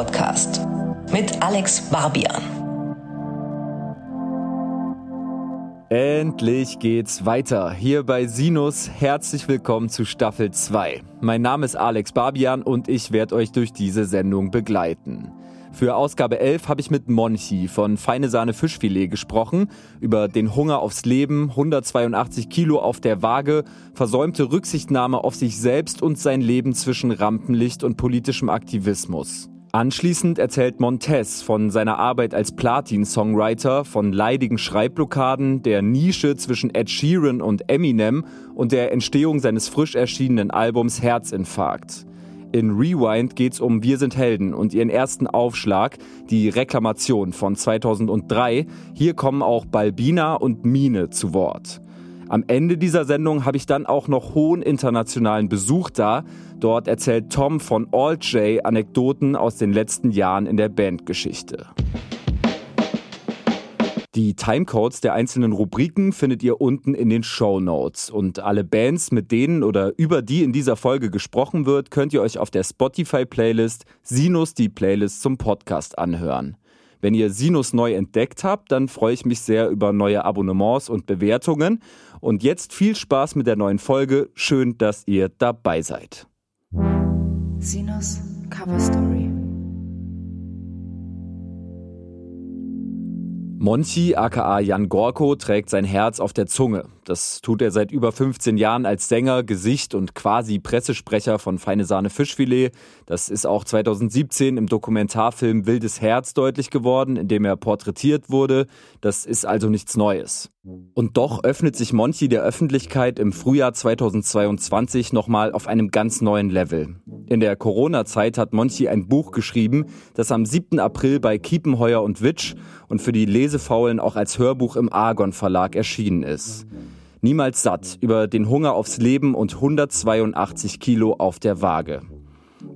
Podcast mit Alex Barbian. Endlich geht's weiter. Hier bei Sinus. Herzlich willkommen zu Staffel 2. Mein Name ist Alex Barbian und ich werde euch durch diese Sendung begleiten. Für Ausgabe 11 habe ich mit Monchi von Feine Sahne Fischfilet gesprochen, über den Hunger aufs Leben, 182 Kilo auf der Waage, versäumte Rücksichtnahme auf sich selbst und sein Leben zwischen Rampenlicht und politischem Aktivismus. Anschließend erzählt Montez von seiner Arbeit als Platin-Songwriter, von leidigen Schreibblockaden, der Nische zwischen Ed Sheeran und Eminem und der Entstehung seines frisch erschienenen Albums Herzinfarkt. In Rewind geht's um Wir sind Helden und ihren ersten Aufschlag, die Reklamation von 2003. Hier kommen auch Balbina und Mine zu Wort. Am Ende dieser Sendung habe ich dann auch noch hohen internationalen Besuch da. Dort erzählt Tom von All J Anekdoten aus den letzten Jahren in der Bandgeschichte. Die Timecodes der einzelnen Rubriken findet ihr unten in den Show Notes. Und alle Bands, mit denen oder über die in dieser Folge gesprochen wird, könnt ihr euch auf der Spotify-Playlist Sinus die Playlist zum Podcast anhören. Wenn ihr Sinus neu entdeckt habt, dann freue ich mich sehr über neue Abonnements und Bewertungen. Und jetzt viel Spaß mit der neuen Folge. Schön, dass ihr dabei seid. Sinus Cover Story. Monchi aka Jan Gorko trägt sein Herz auf der Zunge. Das tut er seit über 15 Jahren als Sänger, Gesicht und quasi Pressesprecher von Feine Sahne Fischfilet. Das ist auch 2017 im Dokumentarfilm Wildes Herz deutlich geworden, in dem er porträtiert wurde. Das ist also nichts Neues. Und doch öffnet sich Monchi der Öffentlichkeit im Frühjahr 2022 nochmal auf einem ganz neuen Level. In der Corona-Zeit hat Monchi ein Buch geschrieben, das am 7. April bei Kiepenheuer und Witsch und für die Lesefaulen auch als Hörbuch im Argon Verlag erschienen ist. Niemals satt über den Hunger aufs Leben und 182 Kilo auf der Waage.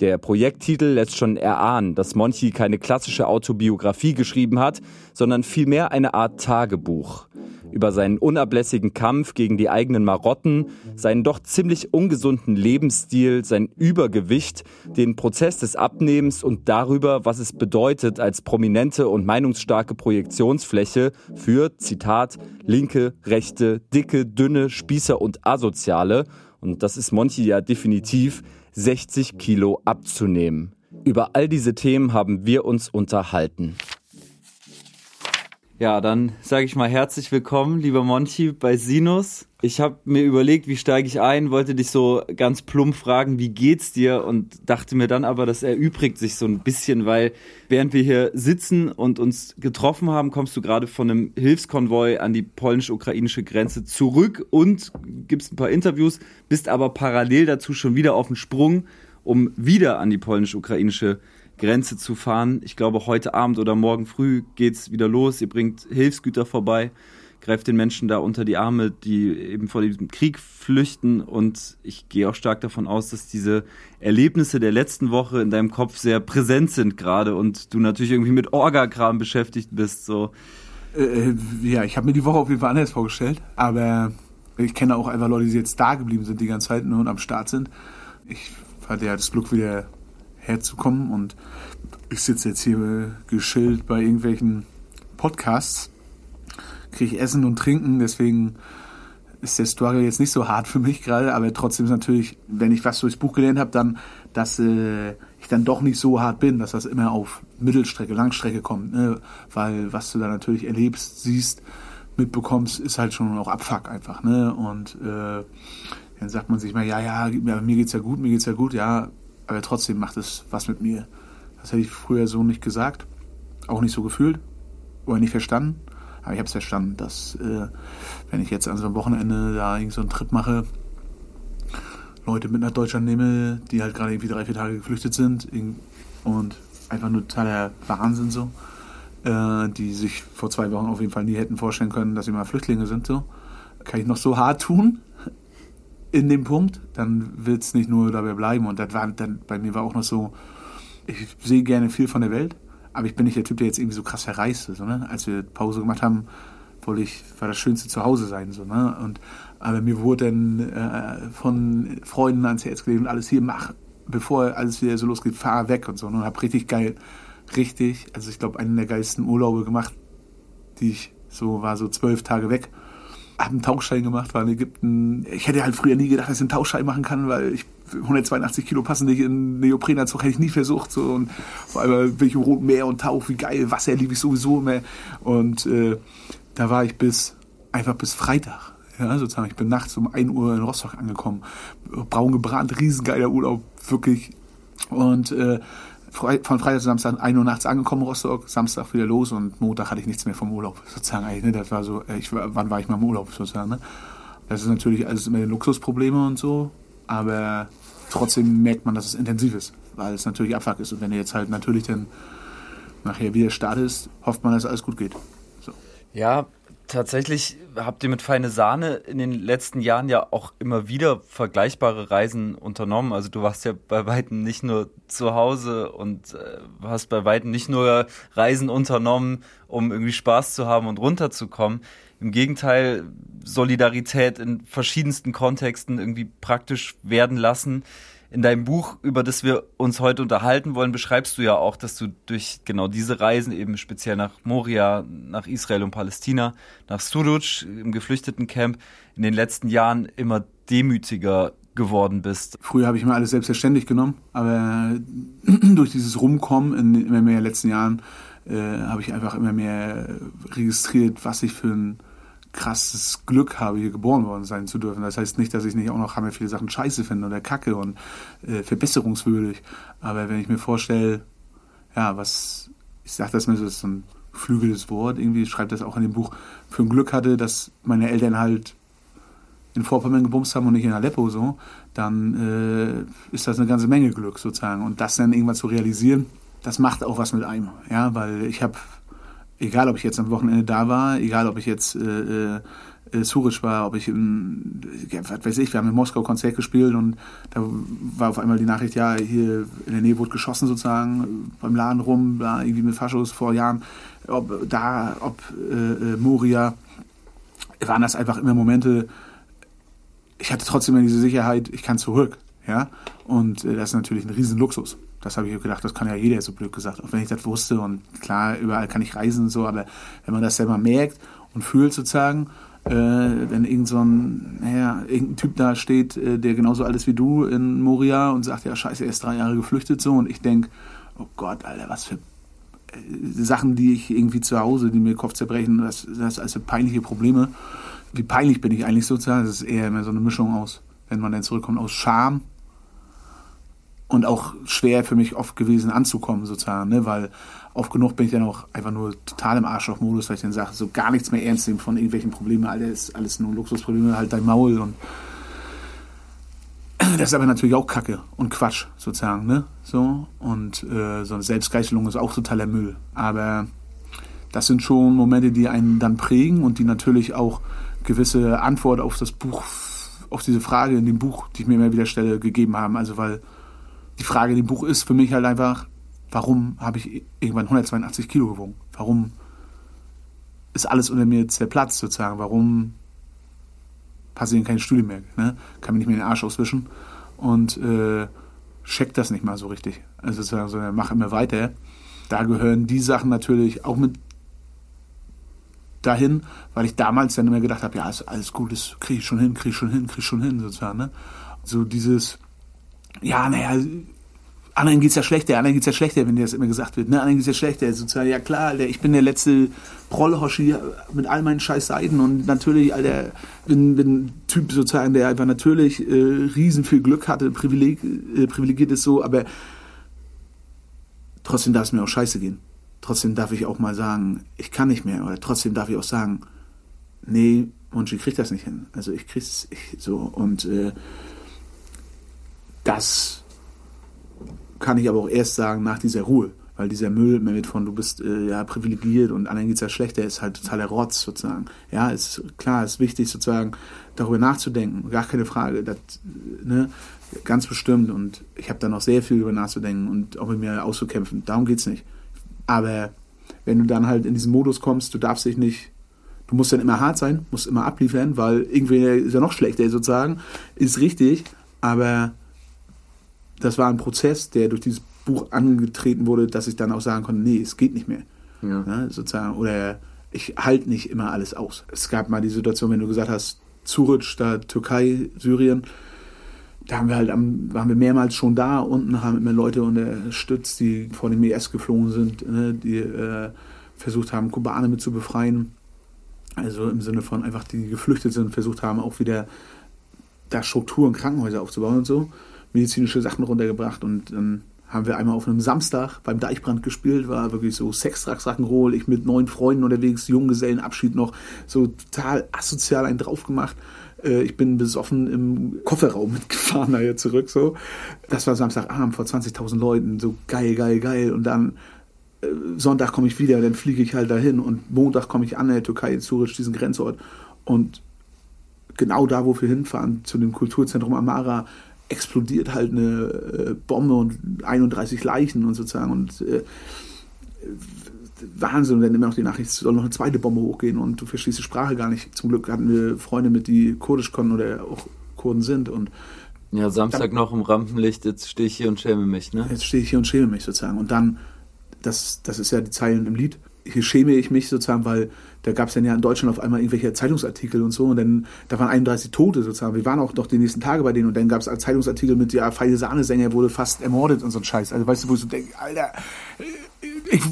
Der Projekttitel lässt schon erahnen, dass Monchi keine klassische Autobiografie geschrieben hat, sondern vielmehr eine Art Tagebuch über seinen unablässigen Kampf gegen die eigenen Marotten, seinen doch ziemlich ungesunden Lebensstil, sein Übergewicht, den Prozess des Abnehmens und darüber, was es bedeutet, als prominente und meinungsstarke Projektionsfläche für, Zitat, linke, rechte, dicke, dünne, Spießer und Asoziale, und das ist Monchi ja definitiv, 60 Kilo abzunehmen. Über all diese Themen haben wir uns unterhalten. Ja, dann sage ich mal herzlich willkommen, lieber Monchi, bei Sinus. Ich habe mir überlegt, wie steige ich ein, wollte dich so ganz plump fragen, wie geht's dir und dachte mir dann aber, das erübrigt sich so ein bisschen, weil während wir hier sitzen und uns getroffen haben, kommst du gerade von einem Hilfskonvoi an die polnisch-ukrainische Grenze zurück und gibst ein paar Interviews, bist aber parallel dazu schon wieder auf dem Sprung, um wieder an die polnisch-ukrainische Grenze Grenze zu fahren. Ich glaube, heute Abend oder morgen früh geht's wieder los. Ihr bringt Hilfsgüter vorbei, greift den Menschen da unter die Arme, die eben vor diesem Krieg flüchten. Und ich gehe auch stark davon aus, dass diese Erlebnisse der letzten Woche in deinem Kopf sehr präsent sind gerade und du natürlich irgendwie mit Orgakram beschäftigt bist. So. Äh, äh ja, ich habe mir die Woche auf jeden Fall anders vorgestellt, aber ich kenne auch einfach Leute, die jetzt da geblieben sind die ganze Zeit und am Start sind. Ich hatte ja das Glück, wieder herzukommen. Und ich sitze jetzt hier geschillt bei irgendwelchen Podcasts, kriege Essen und Trinken, deswegen ist der Struggle jetzt nicht so hart für mich gerade, aber trotzdem ist natürlich, wenn ich was durchs Buch gelernt habe, dann, dass äh, ich dann doch nicht so hart bin, dass das immer auf Mittelstrecke, Langstrecke kommt, ne? weil was du da natürlich erlebst, siehst, mitbekommst, ist halt schon auch Abfuck einfach, ne? Und äh, dann sagt man sich mal, ja, ja, mir geht's ja gut, mir geht's ja gut, ja, aber trotzdem macht es was mit mir. Das hätte ich früher so nicht gesagt, auch nicht so gefühlt oder nicht verstanden. Aber ich habe es verstanden, dass äh, wenn ich jetzt an so einem Wochenende da irgend so einen Trip mache, Leute mit nach Deutschland nehme, die halt gerade irgendwie drei, vier Tage geflüchtet sind und einfach nur totaler Wahnsinn so, äh, die sich vor zwei Wochen auf jeden Fall nie hätten vorstellen können, dass sie mal Flüchtlinge sind so, kann ich noch so hart tun, in dem Punkt, dann wird es nicht nur dabei bleiben. Und das war dann bei mir war auch noch so, ich sehe gerne viel von der Welt, aber ich bin nicht der Typ, der jetzt irgendwie so krass verreist ist. Ne? Als wir Pause gemacht haben, wollte ich, war das Schönste zu Hause sein. So, ne? und, aber mir wurde dann äh, von Freunden ans Herz gelegt und alles hier, mach, bevor alles wieder so losgeht, fahr weg und so. Und hab richtig geil, richtig, also ich glaube, einen der geilsten Urlaube gemacht, die ich so, war so zwölf Tage weg. Hab einen Tauchschein gemacht, war in Ägypten. Ich hätte halt früher nie gedacht, dass ich einen Tauchschein machen kann, weil ich 182 Kilo passen nicht in Neoprenanzug, hätte ich nie versucht. So. Und vor allem bin ich im Roten Meer und tauche, wie geil, Wasser liebe ich sowieso mehr. Und äh, da war ich bis, einfach bis Freitag. Ja, sozusagen. Ich bin nachts um 1 Uhr in Rostock angekommen. Braun gebrannt, riesengeiler Urlaub, wirklich. Und äh, von Freitag zu Samstag 1 Uhr nachts angekommen Rostock, Samstag wieder los und Montag hatte ich nichts mehr vom Urlaub. Sozusagen ne? Das war so, ich, wann war ich mal im Urlaub sozusagen, ne? Das ist natürlich alles immer Luxusprobleme und so, aber trotzdem merkt man, dass es intensiv ist, weil es natürlich Abfuck ist. Und wenn du jetzt halt natürlich dann nachher wieder startest, hofft man, dass alles gut geht. So. Ja, Tatsächlich habt ihr mit Feine Sahne in den letzten Jahren ja auch immer wieder vergleichbare Reisen unternommen. Also du warst ja bei Weitem nicht nur zu Hause und äh, hast bei Weitem nicht nur Reisen unternommen, um irgendwie Spaß zu haben und runterzukommen. Im Gegenteil, Solidarität in verschiedensten Kontexten irgendwie praktisch werden lassen in deinem Buch, über das wir uns heute unterhalten wollen, beschreibst du ja auch, dass du durch genau diese Reisen eben speziell nach Moria, nach Israel und Palästina, nach Suruc im Geflüchtetencamp in den letzten Jahren immer demütiger geworden bist. Früher habe ich mir alles selbstverständlich genommen, aber durch dieses Rumkommen in immer mehr letzten Jahren äh, habe ich einfach immer mehr registriert, was ich für ein krasses Glück habe, hier geboren worden sein zu dürfen. Das heißt nicht, dass ich nicht auch noch viele Sachen scheiße finde oder kacke und äh, verbesserungswürdig. Aber wenn ich mir vorstelle, ja, was, ich sage das mal so, ist ein flügeltes Wort, irgendwie schreibt das auch in dem Buch, für ein Glück hatte, dass meine Eltern halt in Vorpommern gebumst haben und nicht in Aleppo so, dann äh, ist das eine ganze Menge Glück sozusagen. Und das dann irgendwann zu realisieren, das macht auch was mit einem. Ja, weil ich habe egal ob ich jetzt am Wochenende da war, egal ob ich jetzt äh, äh, Zurich war, ob ich in, ja, was weiß ich, wir haben in Moskau Konzert gespielt und da war auf einmal die Nachricht, ja, hier in der Nähe wurde geschossen sozusagen, beim Laden rum, da irgendwie mit Faschos vor Jahren, ob da, ob äh, äh, Moria, waren das einfach immer Momente, ich hatte trotzdem immer diese Sicherheit, ich kann zurück, ja, und äh, das ist natürlich ein Riesenluxus. Das habe ich gedacht, das kann ja jeder, so blöd gesagt, auch wenn ich das wusste. Und klar, überall kann ich reisen und so, aber wenn man das selber merkt und fühlt sozusagen, äh, wenn irgend so ein, naja, irgendein Typ da steht, äh, der genauso alt ist wie du in Moria und sagt, ja scheiße, er ist drei Jahre geflüchtet so und ich denke, oh Gott, Alter, was für äh, Sachen, die ich irgendwie zu Hause, die mir Kopf zerbrechen, das, das also peinliche Probleme. Wie peinlich bin ich eigentlich sozusagen? Das ist eher immer so eine Mischung aus, wenn man dann zurückkommt, aus Scham und auch schwer für mich oft gewesen anzukommen sozusagen, ne? weil oft genug bin ich dann auch einfach nur total im Arschloch-Modus, weil ich dann sage, so gar nichts mehr ernst nehmen von irgendwelchen Problemen, alles, alles nur Luxusprobleme, halt dein Maul und das ist aber natürlich auch Kacke und Quatsch sozusagen, ne? So und äh, so eine Selbstgeißelung ist auch totaler Müll, aber das sind schon Momente, die einen dann prägen und die natürlich auch gewisse Antwort auf das Buch, auf diese Frage in dem Buch, die ich mir immer wieder stelle, gegeben haben. Also weil die Frage in dem Buch ist für mich halt einfach, warum habe ich irgendwann 182 Kilo gewogen? Warum ist alles unter mir zerplatzt sozusagen? Warum passieren keine Studien mehr? Ne? Kann mir nicht mehr den Arsch auswischen und äh, checkt das nicht mal so richtig. Also sozusagen, so, mach immer weiter. Da gehören die Sachen natürlich auch mit dahin, weil ich damals dann immer gedacht habe, ja, ist alles gut, das kriege ich schon hin, kriege ich schon hin, kriege ich schon hin, sozusagen. Ne? So dieses, ja, naja, anderen geht's ja schlechter, anderen geht's ja schlechter, wenn dir das immer gesagt wird, ne, anderen geht's ja schlechter, sozusagen, ja klar, Alter, ich bin der letzte Prollhoschi mit all meinen scheiß Seiten und natürlich, Alter, bin ein Typ sozusagen, der einfach natürlich äh, riesen viel Glück hatte, privileg, äh, privilegiert ist so, aber trotzdem darf es mir auch scheiße gehen. Trotzdem darf ich auch mal sagen, ich kann nicht mehr, oder trotzdem darf ich auch sagen, nee, Monchi kriegt das nicht hin. Also ich krieg's ich, so und äh, das kann ich aber auch erst sagen nach dieser Ruhe. Weil dieser Müll mit von, du bist äh, ja privilegiert und anderen geht es ja schlechter, ist halt totaler Rotz sozusagen. Ja, ist klar, ist wichtig sozusagen darüber nachzudenken, gar keine Frage, das, ne, ganz bestimmt. Und ich habe da noch sehr viel darüber nachzudenken und auch mit mir auszukämpfen. Darum geht es nicht. Aber wenn du dann halt in diesen Modus kommst, du darfst dich nicht, du musst dann immer hart sein, musst immer abliefern, weil irgendwie ist ja noch schlechter sozusagen, ist richtig, aber das war ein Prozess, der durch dieses Buch angetreten wurde, dass ich dann auch sagen konnte, nee, es geht nicht mehr. Ja. Ne, sozusagen, oder ich halte nicht immer alles aus. Es gab mal die Situation, wenn du gesagt hast, Zurich, da Türkei, Syrien, da haben wir halt am, waren wir mehrmals schon da unten, haben immer Leute unterstützt, die vor dem IS geflogen sind, ne, die äh, versucht haben, Kubaner mit zu befreien. Also im Sinne von einfach, die geflüchtet sind, versucht haben, auch wieder da Strukturen, Krankenhäuser aufzubauen und so, medizinische Sachen runtergebracht und dann haben wir einmal auf einem Samstag beim Deichbrand gespielt, war wirklich so Sextrax Rock'n'Roll, ich mit neun Freunden unterwegs, Junggesellenabschied noch, so total asozial einen drauf gemacht. Äh, ich bin besoffen im Kofferraum mitgefahren daher zurück, so. Das war Samstagabend vor 20.000 Leuten, so geil, geil, geil. Und dann äh, Sonntag komme ich wieder, dann fliege ich halt dahin und Montag komme ich an der Türkei in Zürich, diesen Grenzort. Und genau da, wo wir hinfahren, zu dem Kulturzentrum Amara, explodiert halt eine äh, Bombe und 31 Leichen und sozusagen und äh, Wahnsinn. Und dann immer noch die Nachricht, es soll noch eine zweite Bombe hochgehen und du verstehst die Sprache gar nicht. Zum Glück hatten wir Freunde mit, die Kurdisch konnten oder auch Kurden sind und ja, Samstag dann, noch im Rampenlicht, jetzt stehe ich hier und schäme mich, ne? Jetzt stehe ich hier und schäme mich sozusagen. Und dann, das, das ist ja die Zeilen im Lied, hier schäme ich mich sozusagen, weil da gab es dann ja in Deutschland auf einmal irgendwelche Zeitungsartikel und so und dann, da waren 31 Tote sozusagen. Wir waren auch noch die nächsten Tage bei denen und dann gab es Zeitungsartikel mit, ja, Feine Sahnesänger wurde fast ermordet und so ein Scheiß. Also weißt du, wo ich so denke, Alter, ich,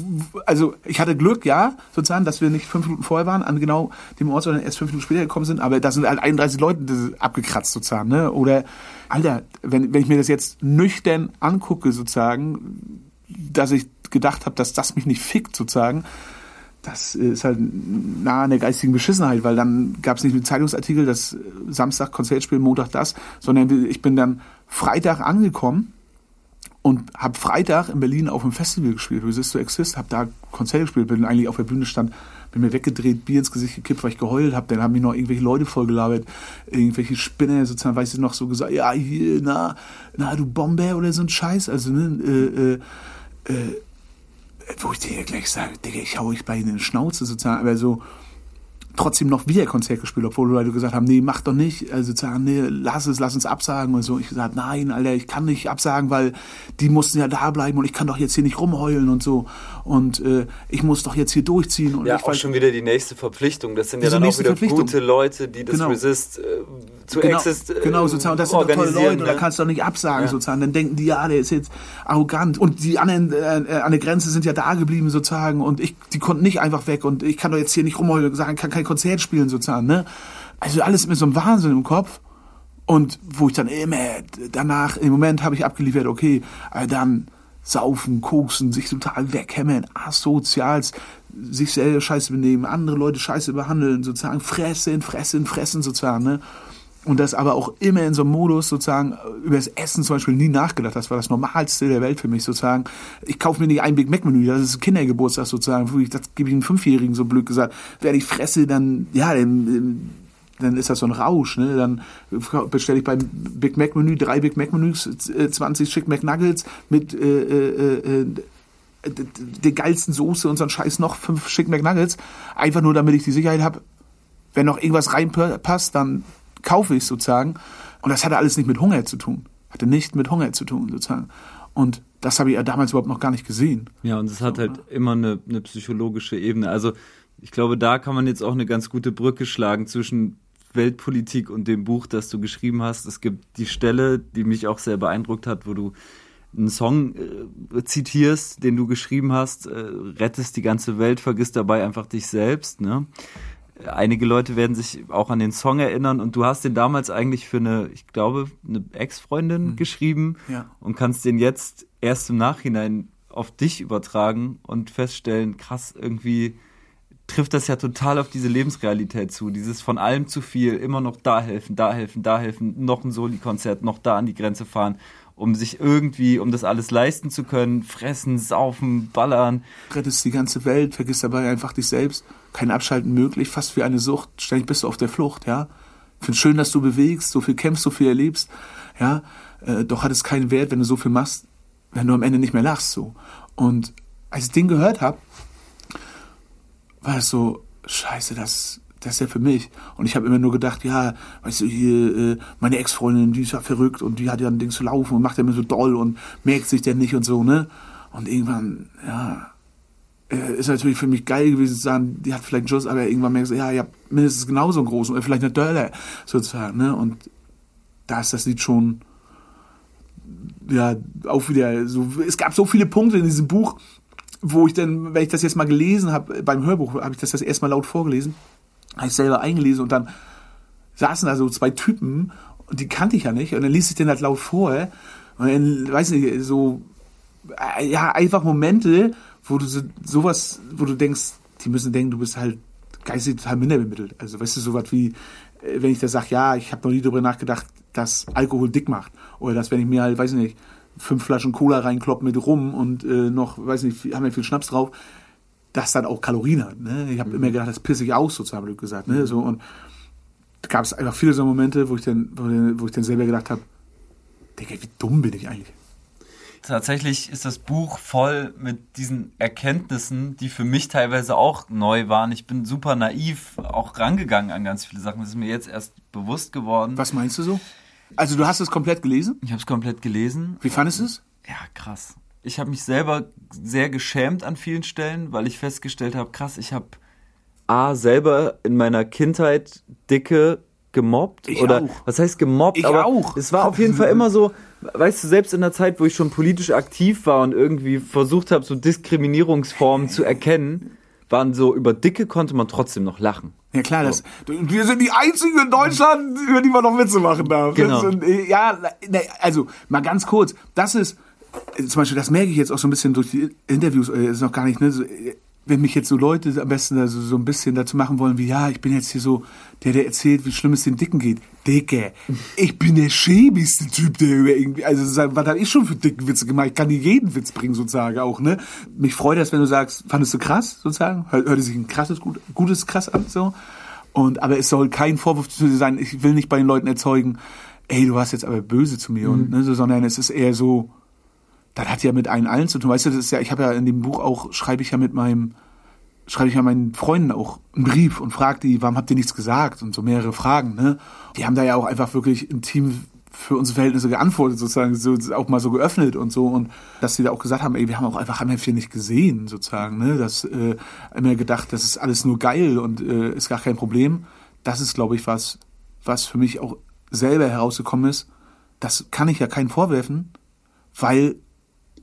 also ich hatte Glück, ja, sozusagen, dass wir nicht fünf Minuten vorher waren an genau dem Ort, sondern erst fünf Minuten später gekommen sind, aber da sind halt 31 Leute abgekratzt sozusagen, ne? Oder, Alter, wenn, wenn ich mir das jetzt nüchtern angucke sozusagen, dass ich gedacht habe, dass das mich nicht fickt sozusagen, das ist halt nah an der geistigen Beschissenheit, weil dann gab es nicht einen Zeitungsartikel, das Samstag Konzertspiel, Montag das, sondern ich bin dann Freitag angekommen und habe Freitag in Berlin auf dem Festival gespielt, Resist to Exist, habe da Konzerte gespielt, bin eigentlich auf der Bühne stand, bin mir weggedreht, Bier ins Gesicht gekippt, weil ich geheult habe, dann haben mich noch irgendwelche Leute vollgelabert, irgendwelche Spinner sozusagen, weiß ich noch, so gesagt, ja, hier, na, na, du Bomber oder so ein Scheiß, also, ne, äh, äh, äh, wo ich dir gleich sage, Digga, ich hau euch bei in den Schnauze sozusagen, aber so trotzdem noch wieder Konzert gespielt, obwohl Leute gesagt haben, nee, mach doch nicht, also sozusagen, nee, lass es, lass uns absagen und so. Ich gesagt, nein, Alter, ich kann nicht absagen, weil die mussten ja da bleiben und ich kann doch jetzt hier nicht rumheulen und so und äh, ich muss doch jetzt hier durchziehen. Und ja, ich auch schon wieder die nächste Verpflichtung. Das sind ja dann auch wieder gute Leute, die das genau. Resist äh, zu genau, Exist äh, Genau, sozusagen, das sind doch tolle Leute, ne? da kannst du doch nicht absagen, ja. sozusagen. Dann denken die, ja, der ist jetzt arrogant. Und die anderen äh, an der Grenze sind ja da geblieben, sozusagen, und ich, die konnten nicht einfach weg und ich kann doch jetzt hier nicht rumheulen und sagen, kann kein Konzert spielen, sozusagen, ne? Also alles mit so einem Wahnsinn im Kopf. Und wo ich dann immer danach, im Moment habe ich abgeliefert, okay, dann saufen, koksen, sich total weghämmern, asozials, sich selber scheiße benehmen, andere Leute scheiße behandeln, sozusagen fressen, fressen, fressen sozusagen, ne? Und das aber auch immer in so einem Modus sozusagen über das Essen zum Beispiel nie nachgedacht. Das war das Normalste der Welt für mich sozusagen. Ich kaufe mir nicht ein Big Mac Menü, das ist Kindergeburtstag sozusagen. Das gebe ich einem Fünfjährigen so blöd gesagt. Wenn ich fresse, dann, ja, dann, dann ist das so ein Rausch. Ne? Dann bestelle ich beim Big Mac Menü drei Big Mac Menüs, 20 Chick McNuggets mit äh, äh, äh, der geilsten Soße und so ein Scheiß noch fünf Chick McNuggets. Einfach nur, damit ich die Sicherheit habe, wenn noch irgendwas reinpasst, dann kaufe ich sozusagen. Und das hatte alles nicht mit Hunger zu tun. Hatte nicht mit Hunger zu tun, sozusagen. Und das habe ich ja damals überhaupt noch gar nicht gesehen. Ja, und es hat halt immer eine, eine psychologische Ebene. Also ich glaube, da kann man jetzt auch eine ganz gute Brücke schlagen zwischen Weltpolitik und dem Buch, das du geschrieben hast. Es gibt die Stelle, die mich auch sehr beeindruckt hat, wo du einen Song äh, zitierst, den du geschrieben hast, äh, rettest die ganze Welt, vergisst dabei einfach dich selbst. Ne? Einige Leute werden sich auch an den Song erinnern und du hast den damals eigentlich für eine, ich glaube, eine Ex-Freundin mhm. geschrieben ja. und kannst den jetzt erst im Nachhinein auf dich übertragen und feststellen, krass, irgendwie trifft das ja total auf diese Lebensrealität zu. Dieses von allem zu viel, immer noch da helfen, da helfen, da helfen, noch ein Soli-Konzert, noch da an die Grenze fahren, um sich irgendwie, um das alles leisten zu können, fressen, saufen, ballern. Rettest die ganze Welt, vergisst dabei einfach dich selbst kein Abschalten möglich, fast wie eine Sucht. Ständig bist du auf der Flucht, ja. Ich finde schön, dass du bewegst, so viel kämpfst, so viel erlebst, ja. Äh, doch hat es keinen Wert, wenn du so viel machst, wenn du am Ende nicht mehr lachst, so. Und als ich den gehört habe, war es so, scheiße, das, das ist ja für mich. Und ich habe immer nur gedacht, ja, weißt du, hier, äh, meine Ex-Freundin, die ist ja verrückt und die hat ja ein Ding zu laufen und macht ja immer so doll und merkt sich denn nicht und so, ne? Und irgendwann, ja, äh, ist natürlich für mich geil gewesen zu sagen, die hat vielleicht einen Schuss, aber irgendwann merkst du, ja, ja, mindestens genauso einen großen oder vielleicht eine Dörler, sozusagen, ne? Und da ist das Lied schon, ja, auch wieder so, es gab so viele Punkte in diesem Buch, wo ich dann, wenn ich das jetzt mal gelesen habe, beim Hörbuch habe ich das das erstmal laut vorgelesen, habe ich selber eingelesen und dann saßen da so zwei Typen und die kannte ich ja nicht und dann ließ ich den halt laut vor und dann, weiß nicht, so, äh, ja, einfach Momente, wo du so, sowas, wo du denkst, die müssen denken, du bist halt geistig total minderbemittelt. Also, weißt du, sowas wie, äh, wenn ich da sage, ja, ich habe noch nie darüber nachgedacht, dass Alkohol dick macht. Oder dass, wenn ich mir halt, weiß ich nicht, fünf Flaschen Cola reinkloppe mit rum und äh, noch, weiß nicht, haben wir viel Schnaps drauf, das dann auch Kalorien hat. Ne? Ich habe mhm. immer gedacht, das pisse ich aus, sozusagen, wie gesagt. Ne? So, und da gab es einfach viele so Momente, wo ich dann, wo, ich dann selber gedacht habe, Digga, wie dumm bin ich eigentlich? Tatsächlich ist das Buch voll mit diesen Erkenntnissen, die für mich teilweise auch neu waren. Ich bin super naiv auch rangegangen an ganz viele Sachen. Das ist mir jetzt erst bewusst geworden. Was meinst du so? Also du hast es komplett gelesen? Ich habe es komplett gelesen. Wie fandest du es? Ja, krass. Ich habe mich selber sehr geschämt an vielen Stellen, weil ich festgestellt habe, krass, ich habe A selber in meiner Kindheit dicke gemobbt ich oder auch. was heißt gemobbt, ich aber auch. es war auf jeden Fall immer so, weißt du, selbst in der Zeit, wo ich schon politisch aktiv war und irgendwie versucht habe, so Diskriminierungsformen zu erkennen, waren so über Dicke konnte man trotzdem noch lachen. Ja klar, das, wir sind die einzigen in Deutschland, über die man noch Witze machen darf. Genau. Sind, ja, also mal ganz kurz, das ist äh, zum Beispiel, das merke ich jetzt auch so ein bisschen durch die Interviews, äh, ist noch gar nicht, ne, so, wenn mich jetzt so Leute am besten also so ein bisschen dazu machen wollen, wie ja, ich bin jetzt hier so der, der erzählt, wie schlimm es den Dicken geht. Dicke, ich bin der schäbigste Typ, der über irgendwie, also was habe ich schon für dicken Witze gemacht? Ich kann dir jeden Witz bringen, sozusagen auch, ne? Mich freut das, wenn du sagst, fandest du krass, sozusagen? Hör, hörte sich ein krasses, gut, gutes krass an, so. Und, aber es soll kein Vorwurf zu dir sein, ich will nicht bei den Leuten erzeugen, ey, du warst jetzt aber böse zu mir, mhm. und, ne, so, sondern es ist eher so, das hat ja mit allen allen zu tun. Weißt du, das ist ja, ich habe ja in dem Buch auch, schreibe ich ja mit meinem, schreibe ich ja meinen Freunden auch einen Brief und frage die, warum habt ihr nichts gesagt? Und so mehrere Fragen, ne? Die haben da ja auch einfach wirklich intim für unsere Verhältnisse geantwortet, sozusagen, so, auch mal so geöffnet und so. Und dass sie da auch gesagt haben, ey, wir haben auch einfach haben viel nicht gesehen, sozusagen, ne? Das äh, immer gedacht, das ist alles nur geil und äh, ist gar kein Problem. Das ist, glaube ich, was, was für mich auch selber herausgekommen ist. Das kann ich ja keinen vorwerfen, weil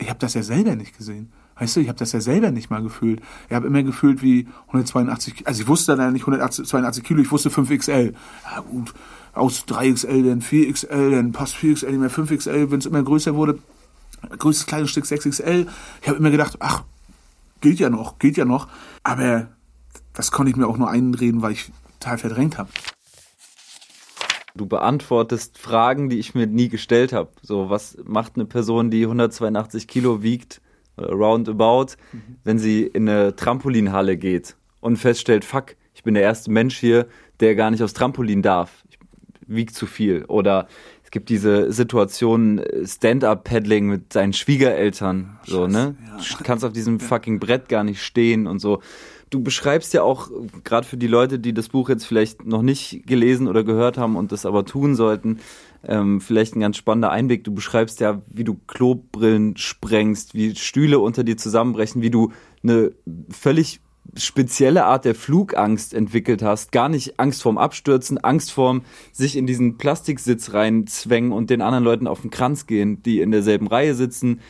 ich habe das ja selber nicht gesehen. Weißt du, ich habe das ja selber nicht mal gefühlt. Ich habe immer gefühlt wie 182, also ich wusste dann nicht 182 Kilo, ich wusste 5XL. Ja gut, aus 3XL, dann 4XL, dann passt 4XL nicht mehr 5XL, wenn es immer größer wurde. Größtes kleines Stück 6XL. Ich habe immer gedacht, ach, geht ja noch, geht ja noch. Aber das konnte ich mir auch nur einreden, weil ich total verdrängt habe. Du beantwortest Fragen, die ich mir nie gestellt habe. So, was macht eine Person, die 182 Kilo wiegt, äh, roundabout, mhm. wenn sie in eine Trampolinhalle geht und feststellt, fuck, ich bin der erste Mensch hier, der gar nicht aufs Trampolin darf. Ich wiege zu viel. Oder es gibt diese Situation äh, Stand-up-Paddling mit seinen Schwiegereltern. So, ne? Ja. Du kannst auf diesem fucking Brett gar nicht stehen und so du beschreibst ja auch, gerade für die Leute, die das Buch jetzt vielleicht noch nicht gelesen oder gehört haben und das aber tun sollten, ähm, vielleicht ein ganz spannender Einblick. Du beschreibst ja, wie du Klobrillen sprengst, wie Stühle unter dir zusammenbrechen, wie du eine völlig spezielle Art der Flugangst entwickelt hast. Gar nicht Angst vorm Abstürzen, Angst vorm sich in diesen Plastiksitz reinzwängen und den anderen Leuten auf den Kranz gehen, die in derselben Reihe sitzen,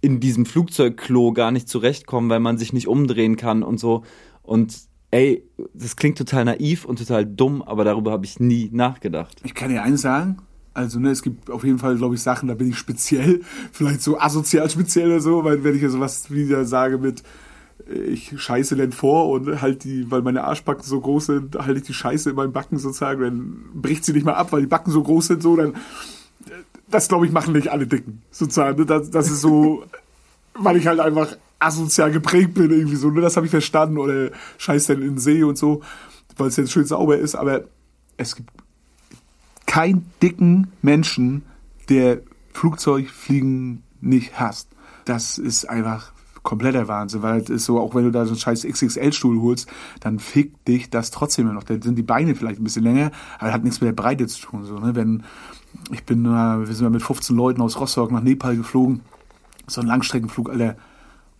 in diesem Flugzeugklo gar nicht zurechtkommen, weil man sich nicht umdrehen kann und so. Und ey, das klingt total naiv und total dumm, aber darüber habe ich nie nachgedacht. Ich kann dir eins sagen. Also, ne, es gibt auf jeden Fall, glaube ich, Sachen, da bin ich speziell, vielleicht so asozial speziell oder so, weil wenn ich ja sowas wieder sage mit, äh, ich scheiße denn vor und halt die, weil meine Arschbacken so groß sind, halte ich die Scheiße in meinen Backen sozusagen, dann bricht sie nicht mal ab, weil die Backen so groß sind, so, dann, das glaube ich machen nicht alle Dicken, sozusagen. Ne? Das, das ist so, weil ich halt einfach asozial geprägt bin, irgendwie so, ne? Das habe ich verstanden. Oder scheiß denn in den See und so, weil es jetzt schön sauber ist. Aber es gibt keinen dicken Menschen, der Flugzeugfliegen nicht hasst. Das ist einfach kompletter Wahnsinn, weil es ist so, auch wenn du da so einen scheiß XXL-Stuhl holst, dann fickt dich das trotzdem immer noch. Da sind die Beine vielleicht ein bisschen länger, aber hat nichts mit der Breite zu tun. So, ne? Wenn, ich bin, wir sind mal mit 15 Leuten aus Rostock nach Nepal geflogen, so ein Langstreckenflug, Alter,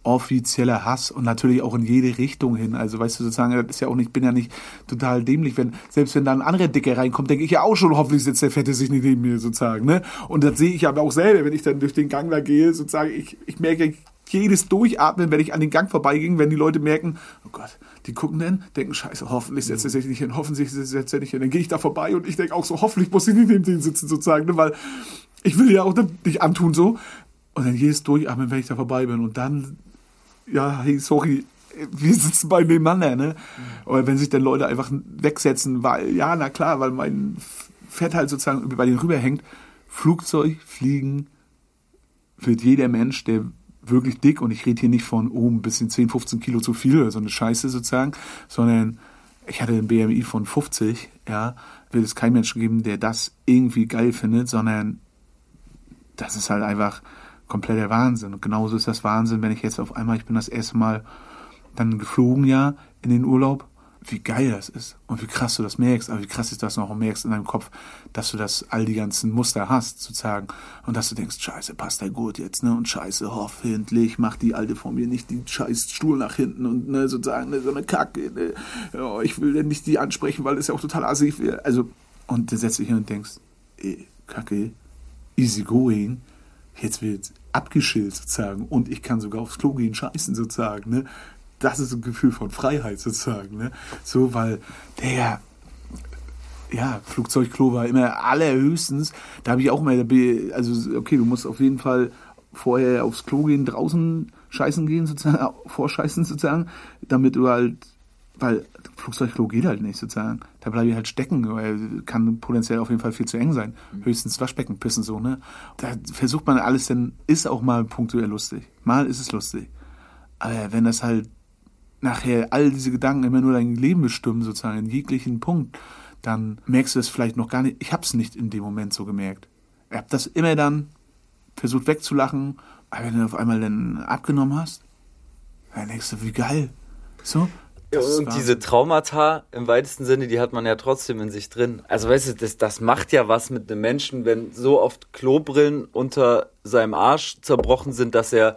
offizieller Hass und natürlich auch in jede Richtung hin. Also weißt du sozusagen, das ist ja auch nicht, bin ja nicht total dämlich, wenn selbst wenn da ein anderer Dicker reinkommt, denke ich ja auch schon, hoffentlich sitzt der Fette sich nicht neben mir sozusagen, ne? Und das sehe ich aber auch selber, wenn ich dann durch den Gang da gehe, sozusagen, ich, ich merke jedes Durchatmen, wenn ich an den Gang vorbeiging, wenn die Leute merken, oh Gott, die gucken dann, denken, scheiße, hoffentlich setzt er sich nicht hin, hoffentlich setzt er nicht hin. Dann gehe ich da vorbei und ich denke auch so, hoffentlich muss ich nicht neben denen sitzen sozusagen, ne? weil ich will ja auch nicht antun so. Und dann jedes Durchatmen, wenn ich da vorbei bin und dann ja, hey, sorry, wir sitzen bei nebeneinander, ne? Oder wenn sich dann Leute einfach wegsetzen, weil, ja, na klar, weil mein Fett halt sozusagen bei denen rüberhängt. Flugzeug, Fliegen wird jeder Mensch, der wirklich dick, und ich rede hier nicht von, oh, ein bisschen 10, 15 Kilo zu viel oder so eine Scheiße sozusagen, sondern ich hatte ein BMI von 50, ja, wird es kein Mensch geben, der das irgendwie geil findet, sondern das ist halt einfach, kompletter Wahnsinn. Und genauso ist das Wahnsinn, wenn ich jetzt auf einmal, ich bin das erste Mal dann geflogen ja in den Urlaub, wie geil das ist und wie krass du das merkst, aber wie krass ist das noch? Merkst in deinem Kopf, dass du das all die ganzen Muster hast sozusagen. Und dass du denkst, scheiße, passt der gut jetzt, ne, und scheiße, hoffentlich macht die Alte vor mir nicht den scheiß Stuhl nach hinten und ne, sozusagen ne, so eine Kacke, ne, oh, ich will denn nicht die ansprechen, weil das ja auch total assig wäre, also, und dann setzt dich hin und denkst, ey, Kacke, easy going, jetzt wird abgeschillt sozusagen und ich kann sogar aufs Klo gehen, scheißen sozusagen, ne? Das ist ein Gefühl von Freiheit sozusagen, ne? So, weil der, ja, Flugzeugklo war immer allerhöchstens, da habe ich auch mal, also okay, du musst auf jeden Fall vorher aufs Klo gehen, draußen scheißen gehen sozusagen, vorscheißen sozusagen, damit du halt weil Flugzeugklo geht halt nicht sozusagen. Da bleibe ich halt stecken, weil kann potenziell auf jeden Fall viel zu eng sein. Mhm. Höchstens Waschbecken pissen so, ne? Da versucht man alles, dann ist auch mal punktuell lustig. Mal ist es lustig. Aber wenn das halt nachher all diese Gedanken immer nur dein Leben bestimmen, sozusagen, in jeglichen Punkt, dann merkst du es vielleicht noch gar nicht. Ich hab's nicht in dem Moment so gemerkt. Ich hab das immer dann versucht wegzulachen, aber wenn du auf einmal dann abgenommen hast, dann denkst du, wie geil. So, und diese Traumata im weitesten Sinne, die hat man ja trotzdem in sich drin. Also weißt du, das, das macht ja was mit einem Menschen, wenn so oft Klobrillen unter seinem Arsch zerbrochen sind, dass er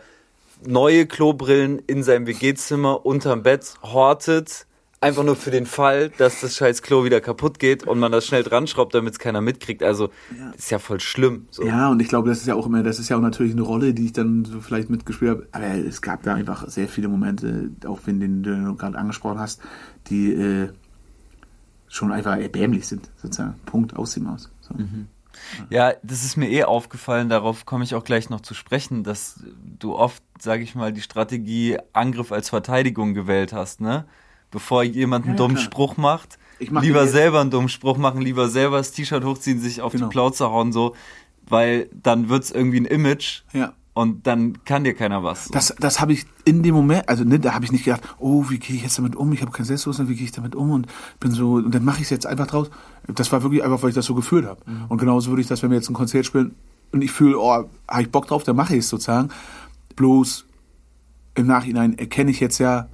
neue Klobrillen in seinem WG-Zimmer unterm Bett hortet einfach nur für den Fall, dass das scheiß Klo wieder kaputt geht und man das schnell dran schraubt, damit es keiner mitkriegt. Also ja. ist ja voll schlimm. So. Ja, und ich glaube, das ist ja auch immer, das ist ja auch natürlich eine Rolle, die ich dann so vielleicht mitgespielt habe. Aber es gab da einfach sehr viele Momente, auch wenn den du gerade angesprochen hast, die äh, schon einfach erbärmlich sind, sozusagen. Punkt aus dem Aus. So. Mhm. Ja, das ist mir eh aufgefallen, darauf komme ich auch gleich noch zu sprechen, dass du oft, sage ich mal, die Strategie Angriff als Verteidigung gewählt hast, ne? Bevor jemand einen ja, dummen klar. Spruch macht. Mach lieber selber einen dummen Spruch machen, lieber selber das T-Shirt hochziehen, sich auf genau. die Plauze hauen, so, weil dann wird's irgendwie ein Image. Ja. Und dann kann dir keiner was. Das, das habe ich in dem Moment, also ne, da habe ich nicht gedacht, oh, wie gehe ich jetzt damit um? Ich habe kein Selbstbewusstsein, wie gehe ich damit um? Und bin so, und dann mache ich es jetzt einfach draus. Das war wirklich einfach, weil ich das so gefühlt habe. Mhm. Und genauso würde ich das, wenn wir jetzt ein Konzert spielen und ich fühle, oh, habe ich Bock drauf, dann mache ich es sozusagen. Bloß im Nachhinein erkenne ich jetzt ja,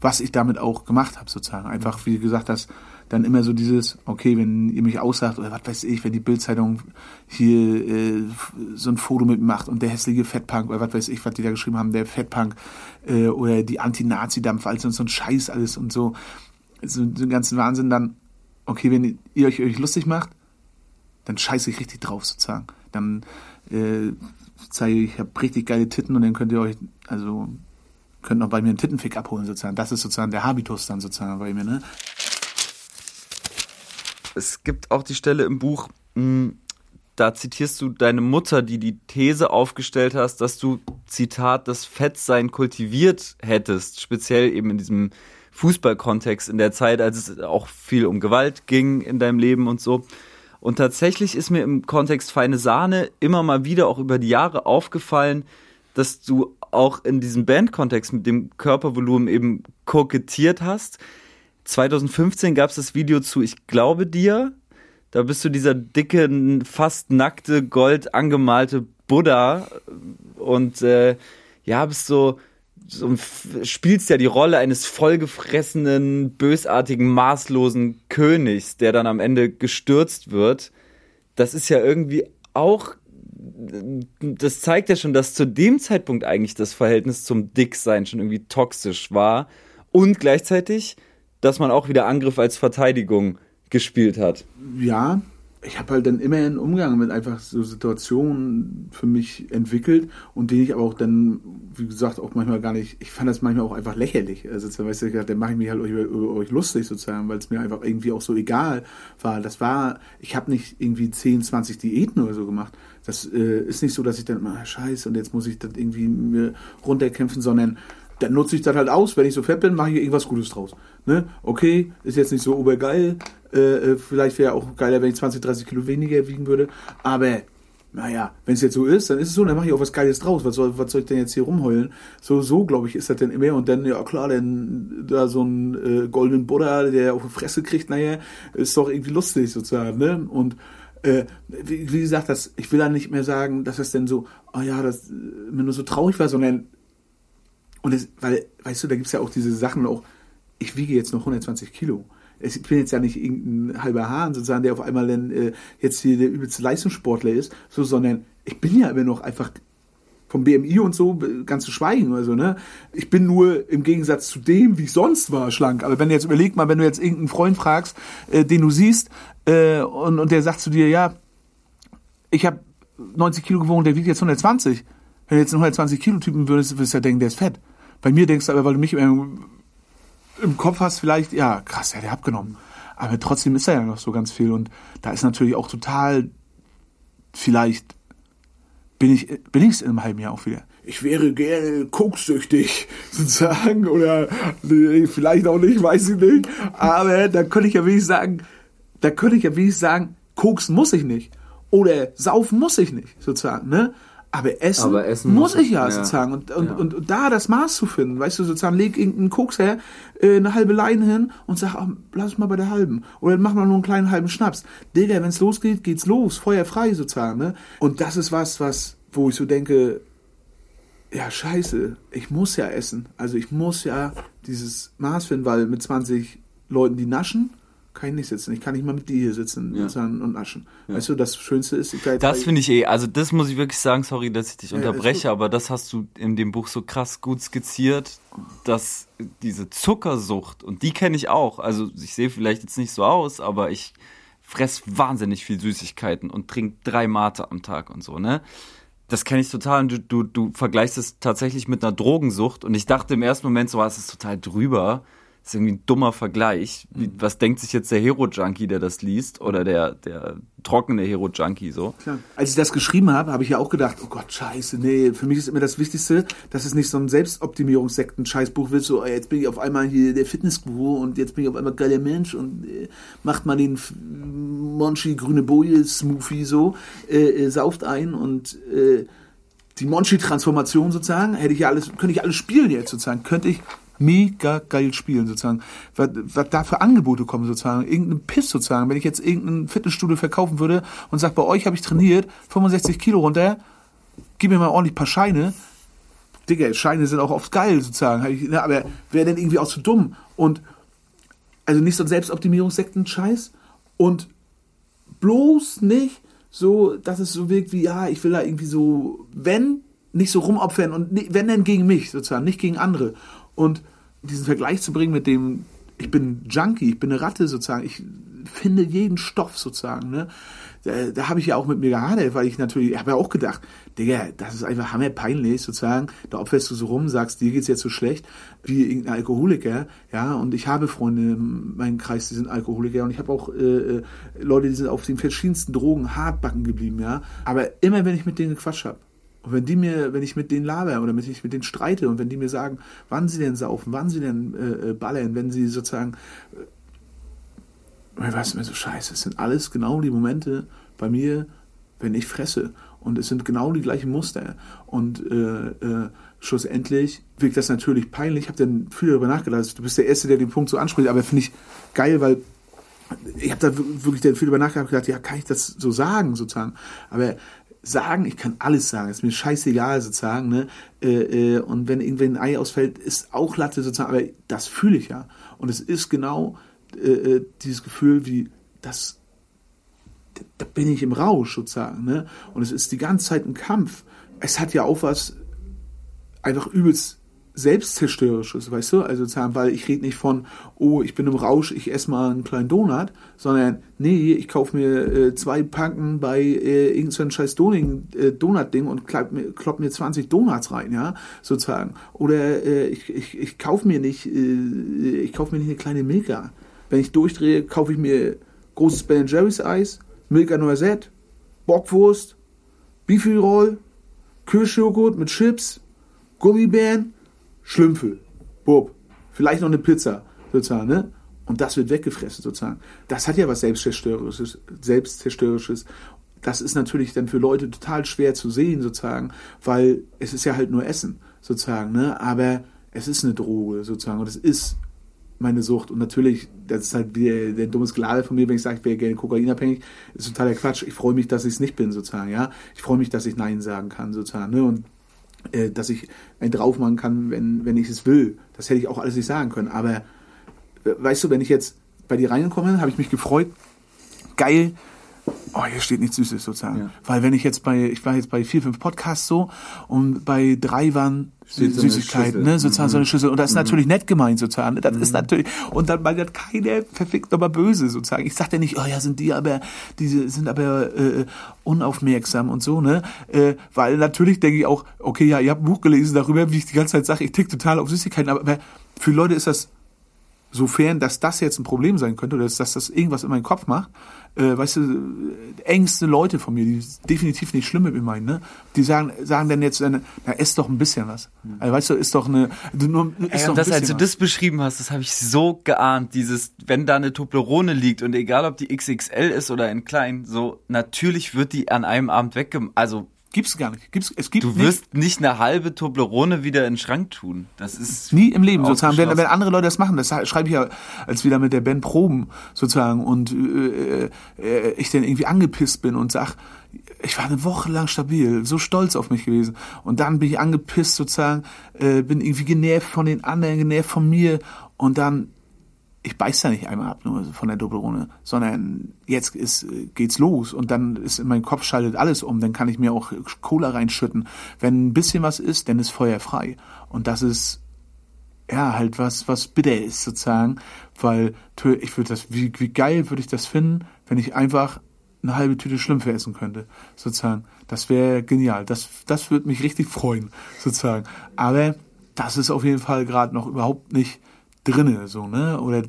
was ich damit auch gemacht habe, sozusagen. Einfach, wie gesagt hast, dann immer so dieses, okay, wenn ihr mich aussagt oder was weiß ich, wenn die Bildzeitung hier äh, so ein Foto mitmacht und der hässliche Fettpunk oder was weiß ich, was die da geschrieben haben, der Fettpunk äh, oder die Anti-Nazi-Dampf, also so ein Scheiß alles und so, so den ganzen Wahnsinn, dann, okay, wenn ihr euch, euch lustig macht, dann scheiße ich richtig drauf sozusagen. Dann äh, zeige ich, ich habe richtig geile Titten und dann könnt ihr euch, also könnt noch bei mir einen Tittenfick abholen sozusagen. Das ist sozusagen der Habitus dann sozusagen bei mir, ne? Es gibt auch die Stelle im Buch, hm, da zitierst du deine Mutter, die die These aufgestellt hast, dass du, Zitat, das Fettsein kultiviert hättest, speziell eben in diesem Fußballkontext in der Zeit, als es auch viel um Gewalt ging in deinem Leben und so. Und tatsächlich ist mir im Kontext feine Sahne immer mal wieder auch über die Jahre aufgefallen, dass du auch in diesem Bandkontext mit dem Körpervolumen eben kokettiert hast. 2015 gab es das Video zu Ich glaube dir. Da bist du dieser dicke, fast nackte, gold angemalte Buddha und äh, ja, bist so so spielst ja die Rolle eines vollgefressenen, bösartigen, maßlosen Königs, der dann am Ende gestürzt wird. Das ist ja irgendwie auch, das zeigt ja schon, dass zu dem Zeitpunkt eigentlich das Verhältnis zum Dicksein schon irgendwie toxisch war und gleichzeitig, dass man auch wieder Angriff als Verteidigung gespielt hat. Ja, ich habe halt dann immer einen Umgang mit einfach so Situationen für mich entwickelt und den ich aber auch dann, wie gesagt, auch manchmal gar nicht, ich fand das manchmal auch einfach lächerlich. Also, weißt du, dann mache ich mich halt über, über euch lustig sozusagen, weil es mir einfach irgendwie auch so egal war. Das war, ich habe nicht irgendwie 10, 20 Diäten oder so gemacht. Das äh, ist nicht so, dass ich dann immer, ah, scheiße, und jetzt muss ich das irgendwie mir runterkämpfen, sondern dann nutze ich das halt aus. Wenn ich so fett bin, mache ich irgendwas Gutes draus. Ne? Okay, ist jetzt nicht so obergeil. Äh, äh vielleicht wäre auch geiler, wenn ich 20, 30 Kilo weniger wiegen würde. Aber naja, wenn es jetzt so ist, dann ist es so, dann mache ich auch was Geiles draus. Was soll, was soll ich denn jetzt hier rumheulen? So, so glaube ich, ist das denn immer. Und dann, ja klar, dann da so ein äh, goldenen Buddha, der auf die Fresse kriegt, naja, ist doch irgendwie lustig sozusagen. Ne? Und äh, wie, wie, gesagt, das, ich will da nicht mehr sagen, dass das denn so, oh ja, das mir nur so traurig war, sondern und es, weil, weißt du, da gibt es ja auch diese Sachen auch, ich wiege jetzt noch 120 Kilo. Ich bin jetzt ja nicht irgendein halber Hahn sozusagen, der auf einmal dann äh, jetzt hier der übelste Leistungssportler ist, so, sondern ich bin ja immer noch einfach vom BMI und so ganz zu schweigen. Also, ne? Ich bin nur im Gegensatz zu dem, wie ich sonst war, schlank. Aber wenn du jetzt überleg mal, wenn du jetzt irgendeinen Freund fragst, äh, den du siehst, äh, und, und der sagt zu dir, ja, ich habe 90 Kilo gewogen, der wiegt jetzt 120. Wenn du jetzt einen 120 Kilo Typen würdest, würdest du ja denken, der ist fett. Bei mir denkst du aber, weil du mich im, im Kopf hast, vielleicht, ja, krass, der hat abgenommen. Aber trotzdem ist er ja noch so ganz viel. Und da ist natürlich auch total, vielleicht bin ich, bin es in einem halben Jahr auch wieder. Ich wäre gerne koksüchtig, sozusagen, oder vielleicht auch nicht, weiß ich nicht. Aber da könnte ich ja wenigstens sagen, da könnte ich ja wenigstens sagen, koksen muss ich nicht. Oder saufen muss ich nicht, sozusagen, ne? Aber essen, aber essen muss ich ja, ja, sozusagen. Und, und, ja. und, und, da das Maß zu finden, weißt du, sozusagen, leg irgendeinen Koks her, äh, eine halbe Leine hin und sag, oh, lass es mal bei der halben. Oder mach mal nur einen kleinen halben Schnaps. Digga, wenn es losgeht, geht's los. Feuer frei sozusagen, ne? Und das ist was, was, wo ich so denke, ja, scheiße, ich muss ja essen. Also ich muss ja dieses Maß finden, weil mit 20 Leuten, die naschen, kann ich nicht sitzen. Ich kann nicht mal mit dir hier sitzen ja. und naschen. Ja. Weißt du, das Schönste ist, ich Das finde ich eh, also das muss ich wirklich sagen, sorry, dass ich dich ja, unterbreche, aber das hast du in dem Buch so krass gut skizziert, dass diese Zuckersucht, und die kenne ich auch, also ich sehe vielleicht jetzt nicht so aus, aber ich fress wahnsinnig viel Süßigkeiten und trinke drei Mate am Tag und so, ne? Das kenne ich total und du, du, du vergleichst es tatsächlich mit einer Drogensucht und ich dachte im ersten Moment so, was ist total drüber ist irgendwie ein dummer Vergleich. Wie, was denkt sich jetzt der Hero-Junkie, der das liest? Oder der, der trockene Hero-Junkie so? Klar. Als ich das geschrieben habe, habe ich ja auch gedacht, oh Gott, scheiße, nee, für mich ist immer das Wichtigste, dass es nicht so ein Selbstoptimierungssekten-Scheißbuch wird, so, jetzt bin ich auf einmal hier der Fitnessguru und jetzt bin ich auf einmal geiler Mensch und äh, macht mal den Monchi grüne Boje Smoothie so, äh, äh, sauft ein und äh, die Monchi-Transformation sozusagen, hätte ich ja alles, könnte ich alles spielen jetzt sozusagen, könnte ich mega geil spielen, sozusagen. Was, was da für Angebote kommen, sozusagen. Irgendein Piss, sozusagen. Wenn ich jetzt irgendein Fitnessstudio verkaufen würde und sag, bei euch habe ich trainiert, 65 Kilo runter, gib mir mal ordentlich ein paar Scheine. Digga, Scheine sind auch oft geil, sozusagen. Ne, aber wäre denn irgendwie auch zu dumm? Und, also nicht so ein Selbstoptimierungssekten-Scheiß. Und bloß nicht so, dass es so wirkt wie, ja, ich will da irgendwie so, wenn, nicht so rumopfern und wenn dann gegen mich sozusagen, nicht gegen andere. Und diesen Vergleich zu bringen mit dem, ich bin Junkie, ich bin eine Ratte sozusagen, ich finde jeden Stoff sozusagen, ne? Da, da habe ich ja auch mit mir gehadert, weil ich natürlich, ich habe ja auch gedacht, Digga, das ist einfach hammerpeinlich sozusagen, da opferst du so rum, sagst, dir geht's jetzt so schlecht wie irgendein Alkoholiker, ja, und ich habe Freunde in meinem Kreis, die sind Alkoholiker und ich habe auch äh, äh Leute, die sind auf den verschiedensten Drogen hartbacken geblieben, ja, aber immer wenn ich mit denen gequatscht habe, und wenn die mir, wenn ich mit denen laber oder wenn ich mit denen streite und wenn die mir sagen, wann sie denn saufen, wann sie denn äh, äh ballern, wenn sie sozusagen, äh, was mir so scheiße, es sind alles genau die Momente bei mir, wenn ich fresse. Und es sind genau die gleichen Muster. Und äh, äh, schlussendlich wirkt das natürlich peinlich. Ich habe dann viel darüber nachgedacht. Du bist der Erste, der den Punkt so anspricht, aber finde ich geil, weil ich habe da wirklich viel darüber nachgedacht, gedacht, ja, kann ich das so sagen, sozusagen. Aber sagen, ich kann alles sagen, ist mir scheißegal sozusagen, ne? Äh, äh, und wenn irgendwie ein Ei ausfällt, ist auch Latte sozusagen, aber das fühle ich ja. Und es ist genau äh, äh dieses Gefühl, wie das, da bin ich im Rausch sozusagen, ne? Und es ist die ganze Zeit ein Kampf. Es hat ja auch was einfach übelst selbstzerstörerisches, weißt du? Also sozusagen, weil ich rede nicht von, oh, ich bin im Rausch, ich esse mal einen kleinen Donut, sondern nee, ich kaufe mir äh, zwei Packen bei äh, irgendeinem scheiß Doning, äh, Donut-Ding und klopp mir, klopp mir 20 Donuts rein, ja, sozusagen. Oder äh, ich, ich, ich kaufe mir nicht, äh, ich kaufe mir nicht eine kleine Milka. Wenn ich durchdrehe, kaufe ich mir großes Ben Jerry's Eis, Milka Noisette, Bockwurst, Beefy-Roll, Kirschjoghurt mit Chips, Gummibären, Schlümpfe, Bob, vielleicht noch eine Pizza, sozusagen, ne? Und das wird weggefressen, sozusagen. Das hat ja was Selbstzerstörerisches, Selbstzerstörerisches. Das ist natürlich dann für Leute total schwer zu sehen, sozusagen, weil es ist ja halt nur Essen, sozusagen, ne? Aber es ist eine Droge, sozusagen, und es ist meine Sucht. Und natürlich, das ist halt der, der dumme Sklave von mir, wenn ich sage, ich wäre gerne kokainabhängig, ist totaler Quatsch. Ich freue mich, dass ich es nicht bin, sozusagen, ja. Ich freue mich, dass ich Nein sagen kann, sozusagen, ne? Und dass ich einen drauf machen kann, wenn, wenn ich es will. Das hätte ich auch alles nicht sagen können. Aber äh, weißt du, wenn ich jetzt bei dir reingekommen habe ich mich gefreut. Geil. Oh, hier steht nichts Süßes sozusagen. Ja. Weil wenn ich jetzt bei, ich war jetzt bei vier, fünf Podcasts so und bei drei waren Süßigkeiten, ne, sozusagen mhm. so eine Schüssel. Und das ist mhm. natürlich nett gemeint sozusagen. Das mhm. ist natürlich, und dann meint keiner perfekt, aber böse sozusagen. Ich sag ja nicht, oh ja, sind die aber, diese sind aber äh, unaufmerksam und so, ne? Äh, weil natürlich denke ich auch, okay, ja, ihr habt ein Buch gelesen darüber, wie ich die ganze Zeit sage, ich tick total auf Süßigkeiten, aber, aber für Leute ist das sofern, dass das jetzt ein Problem sein könnte oder dass das irgendwas in meinen Kopf macht, äh, weißt du, engste Leute von mir, die definitiv nicht schlimm mit mir meinen, ne? Die sagen, sagen dann jetzt, na, ess doch ein bisschen was. Mhm. Also, weißt du, ist doch eine, nur, ist Ey, doch das, als du was. das beschrieben hast, das habe ich so geahnt, dieses, wenn da eine Toblerone liegt und egal ob die XXL ist oder in klein, so, natürlich wird die an einem Abend weggemacht, also Gibt's gar nicht. Gibt's, es gibt du wirst nicht. nicht eine halbe Toblerone wieder in den Schrank tun. Das ist nie im Leben sozusagen. Wenn, wenn andere Leute das machen, das schreibe ich ja als wieder mit der Band Proben sozusagen und äh, äh, ich dann irgendwie angepisst bin und sag, ich war eine Woche lang stabil, so stolz auf mich gewesen. Und dann bin ich angepisst sozusagen, äh, bin irgendwie genervt von den anderen, genervt von mir und dann ich beiß da nicht einmal ab nur von der Doppelrunde, sondern jetzt ist, geht's los und dann ist in meinem Kopf schaltet alles um, dann kann ich mir auch Cola reinschütten. Wenn ein bisschen was ist, dann ist Feuer frei. Und das ist ja halt was, was bitter ist sozusagen, weil ich würde das, wie, wie geil würde ich das finden, wenn ich einfach eine halbe Tüte Schlümpfe essen könnte, sozusagen. Das wäre genial. Das, das würde mich richtig freuen, sozusagen. Aber das ist auf jeden Fall gerade noch überhaupt nicht drinne, so, ne? Oder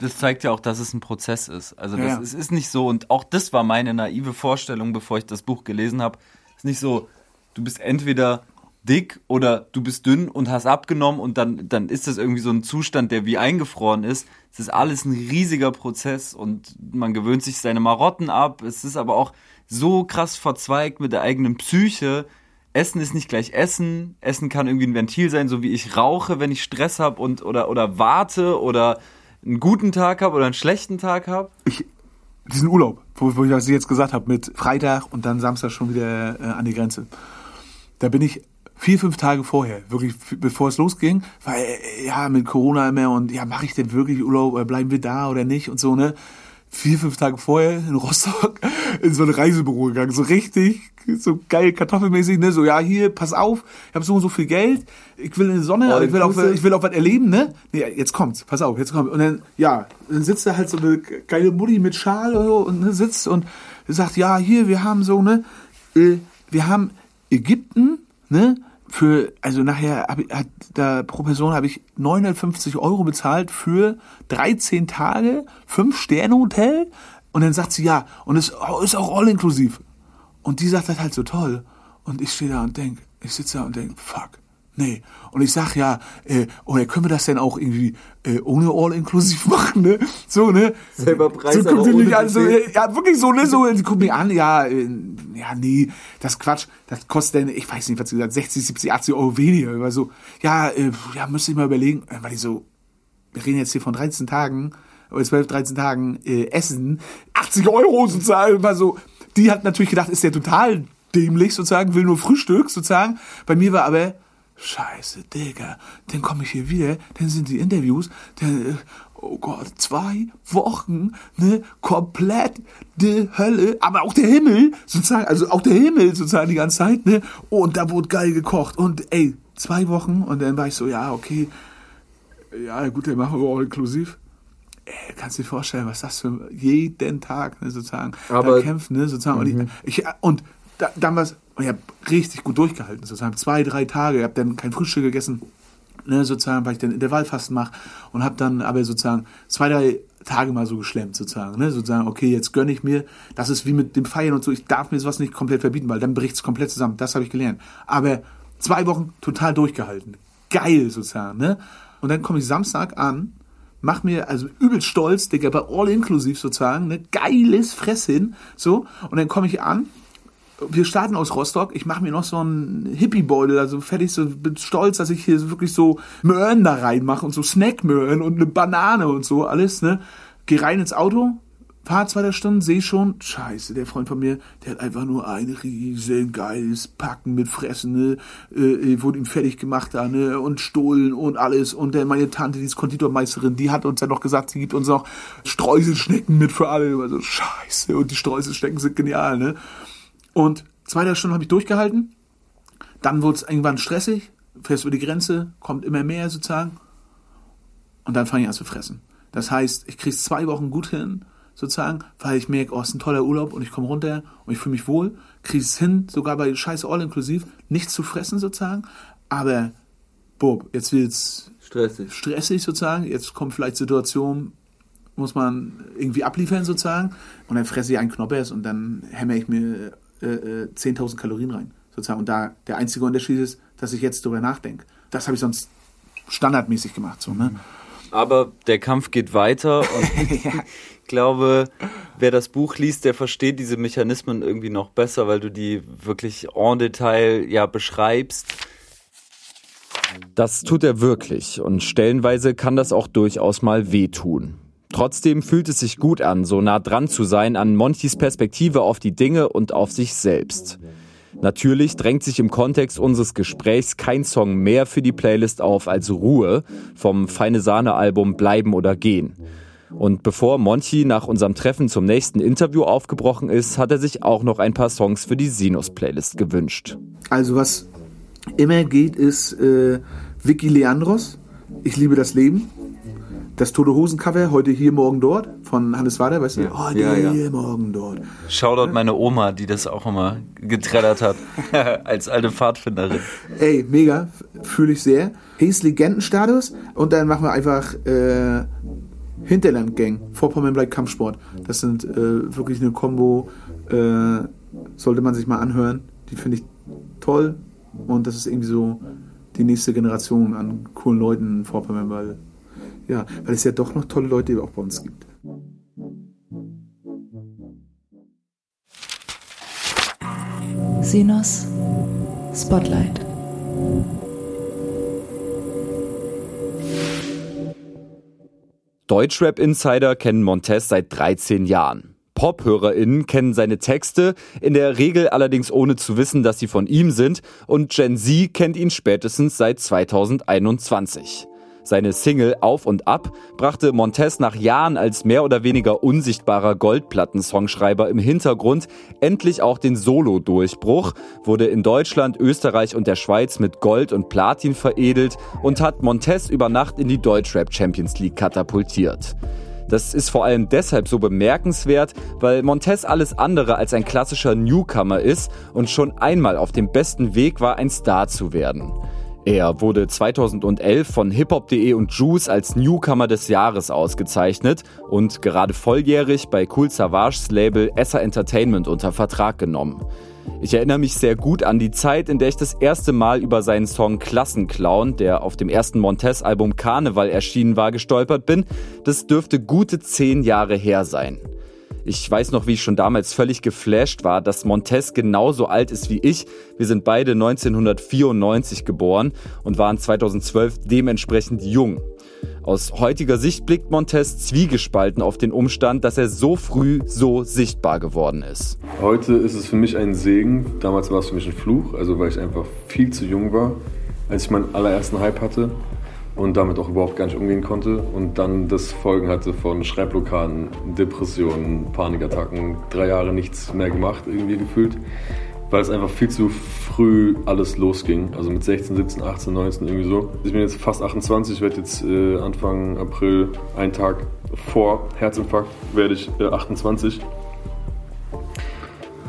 das zeigt ja auch, dass es ein Prozess ist. Also das, ja. es ist nicht so, und auch das war meine naive Vorstellung, bevor ich das Buch gelesen habe. Es ist nicht so, du bist entweder dick oder du bist dünn und hast abgenommen und dann, dann ist das irgendwie so ein Zustand, der wie eingefroren ist. Es ist alles ein riesiger Prozess und man gewöhnt sich seine Marotten ab. Es ist aber auch so krass verzweigt mit der eigenen Psyche, Essen ist nicht gleich Essen. Essen kann irgendwie ein Ventil sein, so wie ich rauche, wenn ich Stress habe und oder oder warte oder einen guten Tag habe oder einen schlechten Tag habe. Ich diesen Urlaub, wo, wo ich das jetzt gesagt habe, mit Freitag und dann Samstag schon wieder äh, an die Grenze. Da bin ich vier, fünf Tage vorher, wirklich bevor es losging, weil äh, ja mit Corona immer und ja, mache ich denn wirklich Urlaub oder bleiben wir da oder nicht und so, ne? vier, fünf Tage vorher in Rostock in so ein Reisebüro gegangen. So richtig, so geil kartoffelmäßig, ne? So, ja, hier, pass auf, ich habe so und so viel Geld, ich will in die Sonne, oh, ich, will auch, ich will auch was erleben, ne? Nee, jetzt kommt's, pass auf, jetzt kommt. Und dann, ja, dann sitzt da halt so eine geile Mutti mit Schal und, so, und ne, sitzt und sagt, ja, hier, wir haben so, ne? Äh, wir haben Ägypten, ne? für, also nachher hab, hat da pro Person habe ich 950 Euro bezahlt für 13 Tage, 5 Sterne Hotel. Und dann sagt sie ja, und es ist auch all inklusiv. Und die sagt das halt so toll. Und ich stehe da und denk, ich sitze da und denk, fuck, Nee. Und ich sag ja, äh, oder können wir das denn auch irgendwie äh, ohne All-Inklusiv machen, ne? So, ne? Selber Preis, so guckt mich an, so, ja, wirklich so, ne? So, die gucken mich an, ja, äh, ja, nee, das Quatsch, das kostet denn, ich weiß nicht, was sie gesagt 60, 70, 80 Euro weniger. Weil so, ja, äh, ja, müsste ich mal überlegen, äh, weil die so, wir reden jetzt hier von 13 Tagen, oder 12, 13 Tagen äh, Essen, 80 Euro sozusagen, war so, die hat natürlich gedacht, ist der total dämlich sozusagen, will nur Frühstück sozusagen. Bei mir war aber, scheiße, Digga, dann komme ich hier wieder, dann sind die Interviews, dann, äh, oh Gott, zwei Wochen, ne, komplett die Hölle, aber auch der Himmel, sozusagen, also auch der Himmel sozusagen die ganze Zeit, ne, und da wurde geil gekocht und ey, zwei Wochen und dann war ich so, ja, okay, ja, gut, dann machen wir auch inklusiv. Ey, kannst du dir vorstellen, was das für jeden Tag ne, sozusagen Aber- da kämpfen, ne, sozusagen. Und, ich, ich, und da, dann war ich habe richtig gut durchgehalten, sozusagen. Zwei, drei Tage, ich habe dann kein Frühstück gegessen, ne, sozusagen, weil ich dann Intervallfasten mache und habe dann aber sozusagen zwei, drei Tage mal so geschlemmt, sozusagen, ne, sozusagen, okay, jetzt gönne ich mir, das ist wie mit dem Feiern und so, ich darf mir sowas nicht komplett verbieten, weil dann bricht es komplett zusammen, das habe ich gelernt. Aber zwei Wochen total durchgehalten. Geil, sozusagen, ne. Und dann komme ich Samstag an, mach mir also übel stolz, Digga, bei All Inclusive sozusagen, ne, geiles Fressen, so, und dann komme ich an, wir starten aus Rostock, ich mache mir noch so einen Hippie-Beutel, also fertig, so, bin stolz, dass ich hier wirklich so Möhren da reinmache und so Snackmöhren und eine Banane und so, alles, ne, geh rein ins Auto, fahr zwei Stunden, seh schon, scheiße, der Freund von mir, der hat einfach nur ein riesen geiles Packen mit Fressen, ne, äh, wurde ihm fertig gemacht da, ne, und Stullen und alles. Und der, meine Tante, die ist Konditormeisterin, die hat uns ja noch gesagt, sie gibt uns noch Streuselschnecken mit für alle. Also, scheiße, und die Streuselschnecken sind genial, ne. Und zwei Stunden habe ich durchgehalten, dann wurde es irgendwann stressig, fährst über die Grenze, kommt immer mehr sozusagen, und dann fange ich an zu fressen. Das heißt, ich kriege zwei Wochen gut hin, sozusagen, weil ich merke, oh, ist ein toller Urlaub und ich komme runter und ich fühle mich wohl, kriege es hin, sogar bei scheiß All-Inklusiv, nichts zu fressen sozusagen, aber, Bob, jetzt wird's Stressig. stressig sozusagen, jetzt kommt vielleicht Situation, muss man irgendwie abliefern sozusagen und dann fresse ich einen Knoppers und dann hämmer ich mir äh, äh, 10.000 Kalorien rein sozusagen und da der einzige Unterschied ist, dass ich jetzt darüber nachdenke. Das habe ich sonst standardmäßig gemacht so, ne? Aber der Kampf geht weiter und ich glaube, wer das Buch liest, der versteht diese Mechanismen irgendwie noch besser, weil du die wirklich en Detail ja beschreibst. Das tut er wirklich und stellenweise kann das auch durchaus mal wehtun. Trotzdem fühlt es sich gut an, so nah dran zu sein an Montys Perspektive auf die Dinge und auf sich selbst. Natürlich drängt sich im Kontext unseres Gesprächs kein Song mehr für die Playlist auf als Ruhe vom Feine Sahne Album Bleiben oder Gehen. Und bevor Monty nach unserem Treffen zum nächsten Interview aufgebrochen ist, hat er sich auch noch ein paar Songs für die Sinus Playlist gewünscht. Also was immer geht, ist äh, Vicky Leandros, Ich liebe das Leben. Das Tote Hosen Cover, heute hier, morgen dort, von Hannes Wader, weißt du? Ja. Heute Ja, ja. hier, morgen dort. Shoutout meine Oma, die das auch immer getreddert hat, als alte Pfadfinderin. Ey, mega, fühle ich sehr. Hieß Legendenstatus und dann machen wir einfach äh, Hinterland Gang, Vorpommern bleibt Kampfsport. Das sind äh, wirklich eine Combo, äh, sollte man sich mal anhören. Die finde ich toll und das ist irgendwie so die nächste Generation an coolen Leuten in Vorpommern, weil ja, weil es ja doch noch tolle Leute auch bei uns gibt. Sinos Spotlight. Deutschrap-Insider kennen Montez seit 13 Jahren. Pop-HörerInnen kennen seine Texte, in der Regel allerdings ohne zu wissen, dass sie von ihm sind, und Gen Z kennt ihn spätestens seit 2021. Seine Single Auf und Ab brachte Montez nach Jahren als mehr oder weniger unsichtbarer Goldplatten-Songschreiber im Hintergrund endlich auch den Solo-Durchbruch, wurde in Deutschland, Österreich und der Schweiz mit Gold und Platin veredelt und hat Montez über Nacht in die Deutschrap Champions League katapultiert. Das ist vor allem deshalb so bemerkenswert, weil Montez alles andere als ein klassischer Newcomer ist und schon einmal auf dem besten Weg war, ein Star zu werden. Er wurde 2011 von hiphop.de und Juice als Newcomer des Jahres ausgezeichnet und gerade volljährig bei Cool Savages Label Essa Entertainment unter Vertrag genommen. Ich erinnere mich sehr gut an die Zeit, in der ich das erste Mal über seinen Song Klassenclown, der auf dem ersten Montez-Album Karneval erschienen war, gestolpert bin. Das dürfte gute zehn Jahre her sein. Ich weiß noch, wie ich schon damals völlig geflasht war, dass Montez genauso alt ist wie ich. Wir sind beide 1994 geboren und waren 2012 dementsprechend jung. Aus heutiger Sicht blickt Montez zwiegespalten auf den Umstand, dass er so früh so sichtbar geworden ist. Heute ist es für mich ein Segen, damals war es für mich ein Fluch, also weil ich einfach viel zu jung war, als ich meinen allerersten Hype hatte und damit auch überhaupt gar nicht umgehen konnte. Und dann das Folgen hatte von Schreibblockaden, Depressionen, Panikattacken, drei Jahre nichts mehr gemacht irgendwie gefühlt, weil es einfach viel zu früh alles losging, also mit 16, 17, 18, 19 irgendwie so. Ich bin jetzt fast 28, ich werde jetzt äh, Anfang April, einen Tag vor Herzinfarkt, werde ich äh, 28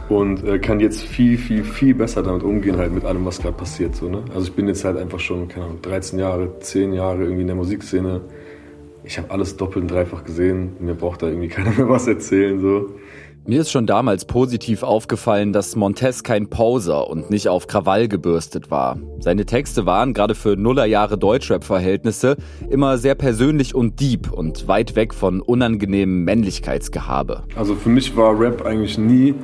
und äh, kann jetzt viel, viel, viel besser damit umgehen, halt mit allem, was gerade passiert. So, ne? Also ich bin jetzt halt einfach schon, keine Ahnung, 13 Jahre, 10 Jahre irgendwie in der Musikszene. Ich habe alles doppelt und dreifach gesehen. Mir braucht da irgendwie keiner mehr was erzählen. So. Mir ist schon damals positiv aufgefallen, dass Montez kein Poser und nicht auf Krawall gebürstet war. Seine Texte waren gerade für Nullerjahre Deutschrap-Verhältnisse immer sehr persönlich und deep und weit weg von unangenehmem Männlichkeitsgehabe. Also für mich war Rap eigentlich nie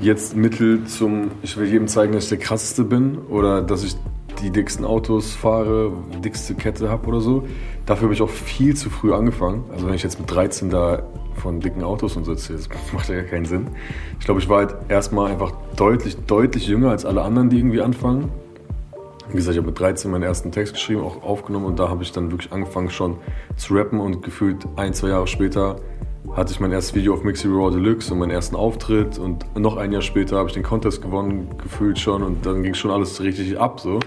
jetzt Mittel zum, ich will jedem zeigen, dass ich der krasseste bin oder dass ich die dicksten Autos fahre, die dickste Kette habe oder so. Dafür habe ich auch viel zu früh angefangen. Also wenn ich jetzt mit 13 da von dicken Autos und so erzähle, das macht ja keinen Sinn. Ich glaube, ich war halt erstmal einfach deutlich, deutlich jünger als alle anderen, die irgendwie anfangen. Wie gesagt, ich habe mit 13 meinen ersten Text geschrieben, auch aufgenommen und da habe ich dann wirklich angefangen schon zu rappen und gefühlt ein, zwei Jahre später hatte ich mein erstes Video auf Mixi Raw Deluxe und meinen ersten Auftritt und noch ein Jahr später habe ich den Contest gewonnen, gefühlt schon und dann ging schon alles richtig ab so.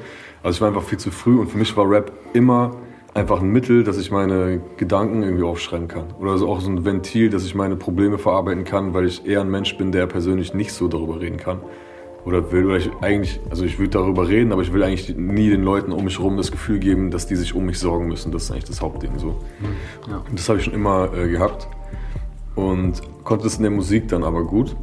Also ich war einfach viel zu früh und für mich war Rap immer einfach ein Mittel, dass ich meine Gedanken irgendwie aufschreiben kann. Oder also auch so ein Ventil, dass ich meine Probleme verarbeiten kann, weil ich eher ein Mensch bin, der persönlich nicht so darüber reden kann. Oder will, oder ich eigentlich, also ich will darüber reden, aber ich will eigentlich nie den Leuten um mich herum das Gefühl geben, dass die sich um mich sorgen müssen. Das ist eigentlich das Hauptding so. Ja. Und das habe ich schon immer äh, gehabt und konnte es in der Musik dann aber gut.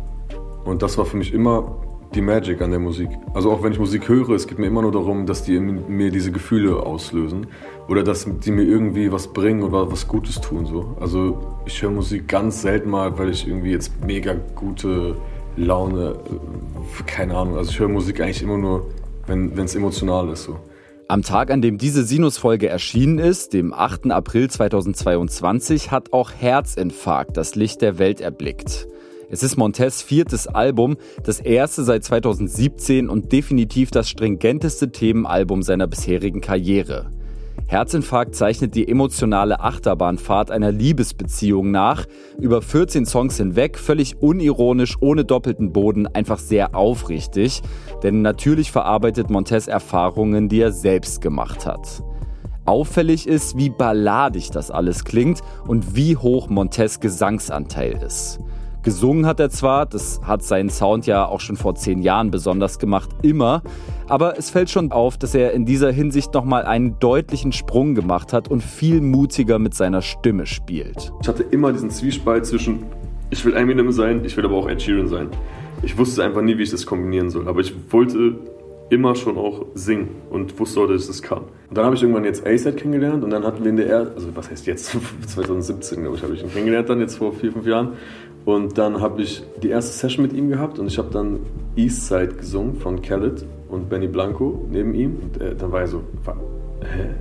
Und das war für mich immer die Magic an der Musik. Also auch wenn ich Musik höre, es geht mir immer nur darum, dass die mir diese Gefühle auslösen oder dass die mir irgendwie was bringen oder was Gutes tun. So. Also ich höre Musik ganz selten mal, weil ich irgendwie jetzt mega gute Laune, äh, keine Ahnung. Also ich höre Musik eigentlich immer nur, wenn es emotional ist. So. Am Tag, an dem diese Sinus-Folge erschienen ist, dem 8. April 2022, hat auch Herzinfarkt das Licht der Welt erblickt. Es ist Montez viertes Album, das erste seit 2017 und definitiv das stringenteste Themenalbum seiner bisherigen Karriere. Herzinfarkt zeichnet die emotionale Achterbahnfahrt einer Liebesbeziehung nach. Über 14 Songs hinweg, völlig unironisch, ohne doppelten Boden, einfach sehr aufrichtig. Denn natürlich verarbeitet Montez Erfahrungen, die er selbst gemacht hat. Auffällig ist, wie balladig das alles klingt und wie hoch Montez Gesangsanteil ist. Gesungen hat er zwar, das hat seinen Sound ja auch schon vor zehn Jahren besonders gemacht, immer, aber es fällt schon auf, dass er in dieser Hinsicht nochmal einen deutlichen Sprung gemacht hat und viel mutiger mit seiner Stimme spielt. Ich hatte immer diesen Zwiespalt zwischen, ich will Eminem sein, ich will aber auch Ed Sheeran sein. Ich wusste einfach nie, wie ich das kombinieren soll, aber ich wollte immer schon auch singen und wusste auch, dass ich das kann. Und dann habe ich irgendwann jetzt ASAT kennengelernt und dann hatten wir in der, er also was heißt jetzt, 2017 glaube ich, habe ich ihn kennengelernt dann, jetzt vor vier, fünf Jahren. Und dann habe ich die erste Session mit ihm gehabt und ich habe dann Eastside gesungen von Khaled und Benny Blanco neben ihm. Und äh, dann war er so, hä?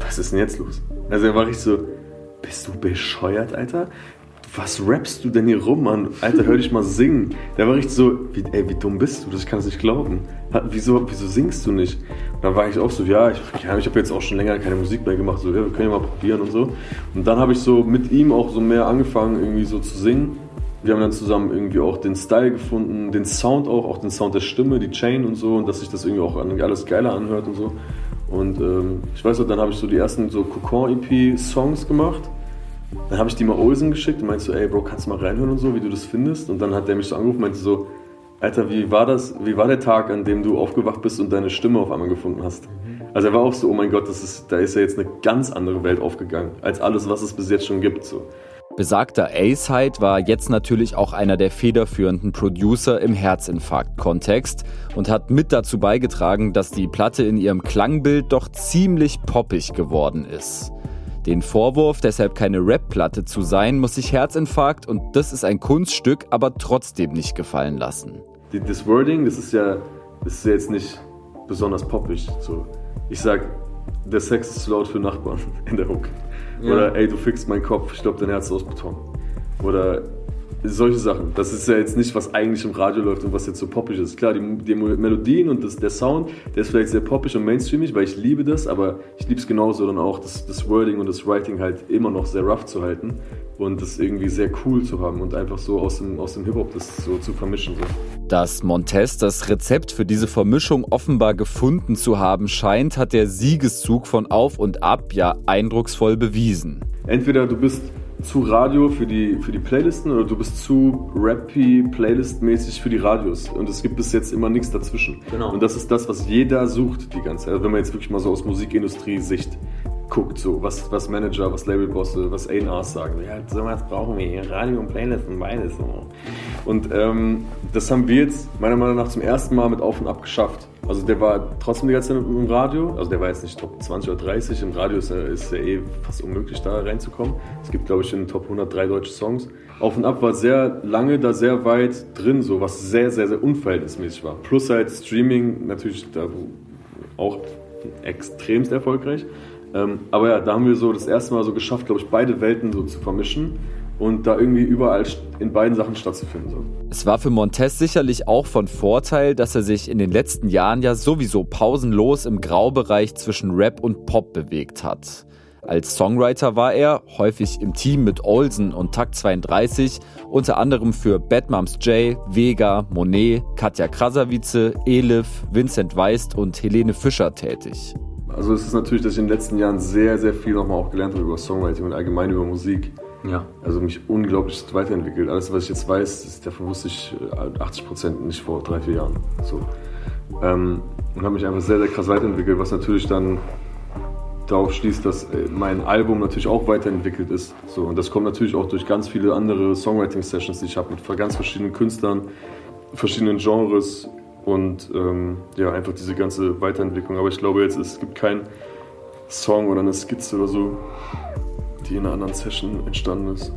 Was ist denn jetzt los? Also er war richtig so, bist du bescheuert, Alter? Was rappst du denn hier rum, Mann? Alter, hör dich mal singen. Der war richtig so, wie, ey, wie dumm bist du? Das kann es nicht glauben. Wieso, wieso singst du nicht? Dann war ich auch so, ja, ich, ja, ich habe jetzt auch schon länger keine Musik mehr gemacht, so, ja, wir können ja mal probieren und so. Und dann habe ich so mit ihm auch so mehr angefangen, irgendwie so zu singen. Wir haben dann zusammen irgendwie auch den Style gefunden, den Sound auch, auch den Sound der Stimme, die Chain und so, und dass sich das irgendwie auch alles geiler anhört und so. Und ähm, ich weiß noch, dann habe ich so die ersten so Cocon-EP-Songs gemacht dann habe ich die mal Olsen geschickt und meinte so, ey Bro, kannst du mal reinhören und so, wie du das findest? Und dann hat der mich so angerufen und meinte so, Alter, wie war das, wie war der Tag, an dem du aufgewacht bist und deine Stimme auf einmal gefunden hast? Also er war auch so, oh mein Gott, das ist, da ist ja jetzt eine ganz andere Welt aufgegangen, als alles, was es bis jetzt schon gibt. So. Besagter A-Side war jetzt natürlich auch einer der federführenden Producer im Herzinfarkt-Kontext und hat mit dazu beigetragen, dass die Platte in ihrem Klangbild doch ziemlich poppig geworden ist. Den Vorwurf, deshalb keine Rap-Platte zu sein, muss sich Herzinfarkt und das ist ein Kunststück, aber trotzdem nicht gefallen lassen. Das Wording, das ist ja, das ist jetzt nicht besonders poppig. So. Ich sag, der Sex ist zu laut für Nachbarn in der Hook. Oder ey, du fixst meinen Kopf, ich glaube, dein Herz ist aus Beton. Oder solche Sachen. Das ist ja jetzt nicht, was eigentlich im Radio läuft und was jetzt so poppig ist. Klar, die, die Melodien und das, der Sound, der ist vielleicht sehr poppig und mainstreamig, weil ich liebe das, aber ich liebe es genauso dann auch, das, das Wording und das Writing halt immer noch sehr rough zu halten und das irgendwie sehr cool zu haben und einfach so aus dem, aus dem Hip-Hop das so zu vermischen. So. Dass Montez das Rezept für diese Vermischung offenbar gefunden zu haben scheint, hat der Siegeszug von Auf und Ab ja eindrucksvoll bewiesen. Entweder du bist zu Radio für die, für die Playlisten oder du bist zu rappy, Playlist-mäßig für die Radios. Und es gibt bis jetzt immer nichts dazwischen. Genau. Und das ist das, was jeder sucht die ganze Zeit. Also wenn man jetzt wirklich mal so aus Musikindustrie-Sicht guckt, so was, was Manager, was Labelbosse, was A&Rs sagen. Ja, so was brauchen wir hier, Radio und Playlisten, beides. So. Und ähm, das haben wir jetzt meiner Meinung nach zum ersten Mal mit Auf und Ab geschafft. Also der war trotzdem die ganze Zeit im Radio, also der war jetzt nicht Top 20 oder 30, im Radio ist ist ja eh fast unmöglich da reinzukommen. Es gibt glaube ich in den Top 103 deutsche Songs. Auf und Ab war sehr lange da sehr weit drin, so was sehr, sehr, sehr unverhältnismäßig war. Plus halt Streaming natürlich da auch extremst erfolgreich. Ähm, aber ja, da haben wir so das erste Mal so geschafft, glaube ich, beide Welten so zu vermischen und da irgendwie überall in beiden Sachen stattzufinden. So. Es war für Montez sicherlich auch von Vorteil, dass er sich in den letzten Jahren ja sowieso pausenlos im Graubereich zwischen Rap und Pop bewegt hat. Als Songwriter war er, häufig im Team mit Olsen und Takt 32, unter anderem für Bad Moms J, Vega, Monet, Katja Krasavice, Elif, Vincent Weist und Helene Fischer tätig. Also es ist natürlich, dass ich in den letzten Jahren sehr, sehr viel nochmal auch gelernt habe über Songwriting und allgemein über Musik. Ja. Also mich unglaublich weiterentwickelt. Alles, was ich jetzt weiß, ist, davon wusste ich 80 äh, Prozent nicht vor drei, vier Jahren. So. Ähm, und habe mich einfach sehr, sehr krass weiterentwickelt, was natürlich dann darauf schließt, dass äh, mein Album natürlich auch weiterentwickelt ist. So, und das kommt natürlich auch durch ganz viele andere Songwriting-Sessions, die ich habe mit ganz verschiedenen Künstlern, verschiedenen Genres und ähm, ja, einfach diese ganze Weiterentwicklung. Aber ich glaube jetzt, es gibt keinen Song oder eine Skizze oder so, die in einer anderen Session entstanden ist.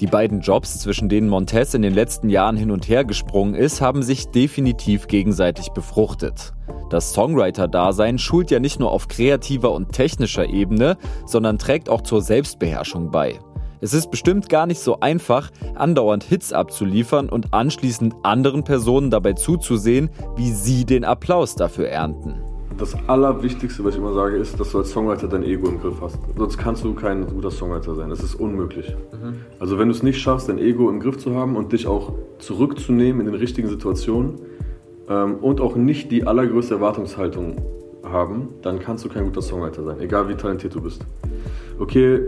Die beiden Jobs, zwischen denen Montez in den letzten Jahren hin und her gesprungen ist, haben sich definitiv gegenseitig befruchtet. Das Songwriter-Dasein schult ja nicht nur auf kreativer und technischer Ebene, sondern trägt auch zur Selbstbeherrschung bei. Es ist bestimmt gar nicht so einfach, andauernd Hits abzuliefern und anschließend anderen Personen dabei zuzusehen, wie sie den Applaus dafür ernten das Allerwichtigste, was ich immer sage, ist, dass du als Songwriter dein Ego im Griff hast. Sonst kannst du kein guter Songwriter sein. Das ist unmöglich. Mhm. Also wenn du es nicht schaffst, dein Ego im Griff zu haben und dich auch zurückzunehmen in den richtigen Situationen ähm, und auch nicht die allergrößte Erwartungshaltung haben, dann kannst du kein guter Songwriter sein, egal wie talentiert du bist. Okay,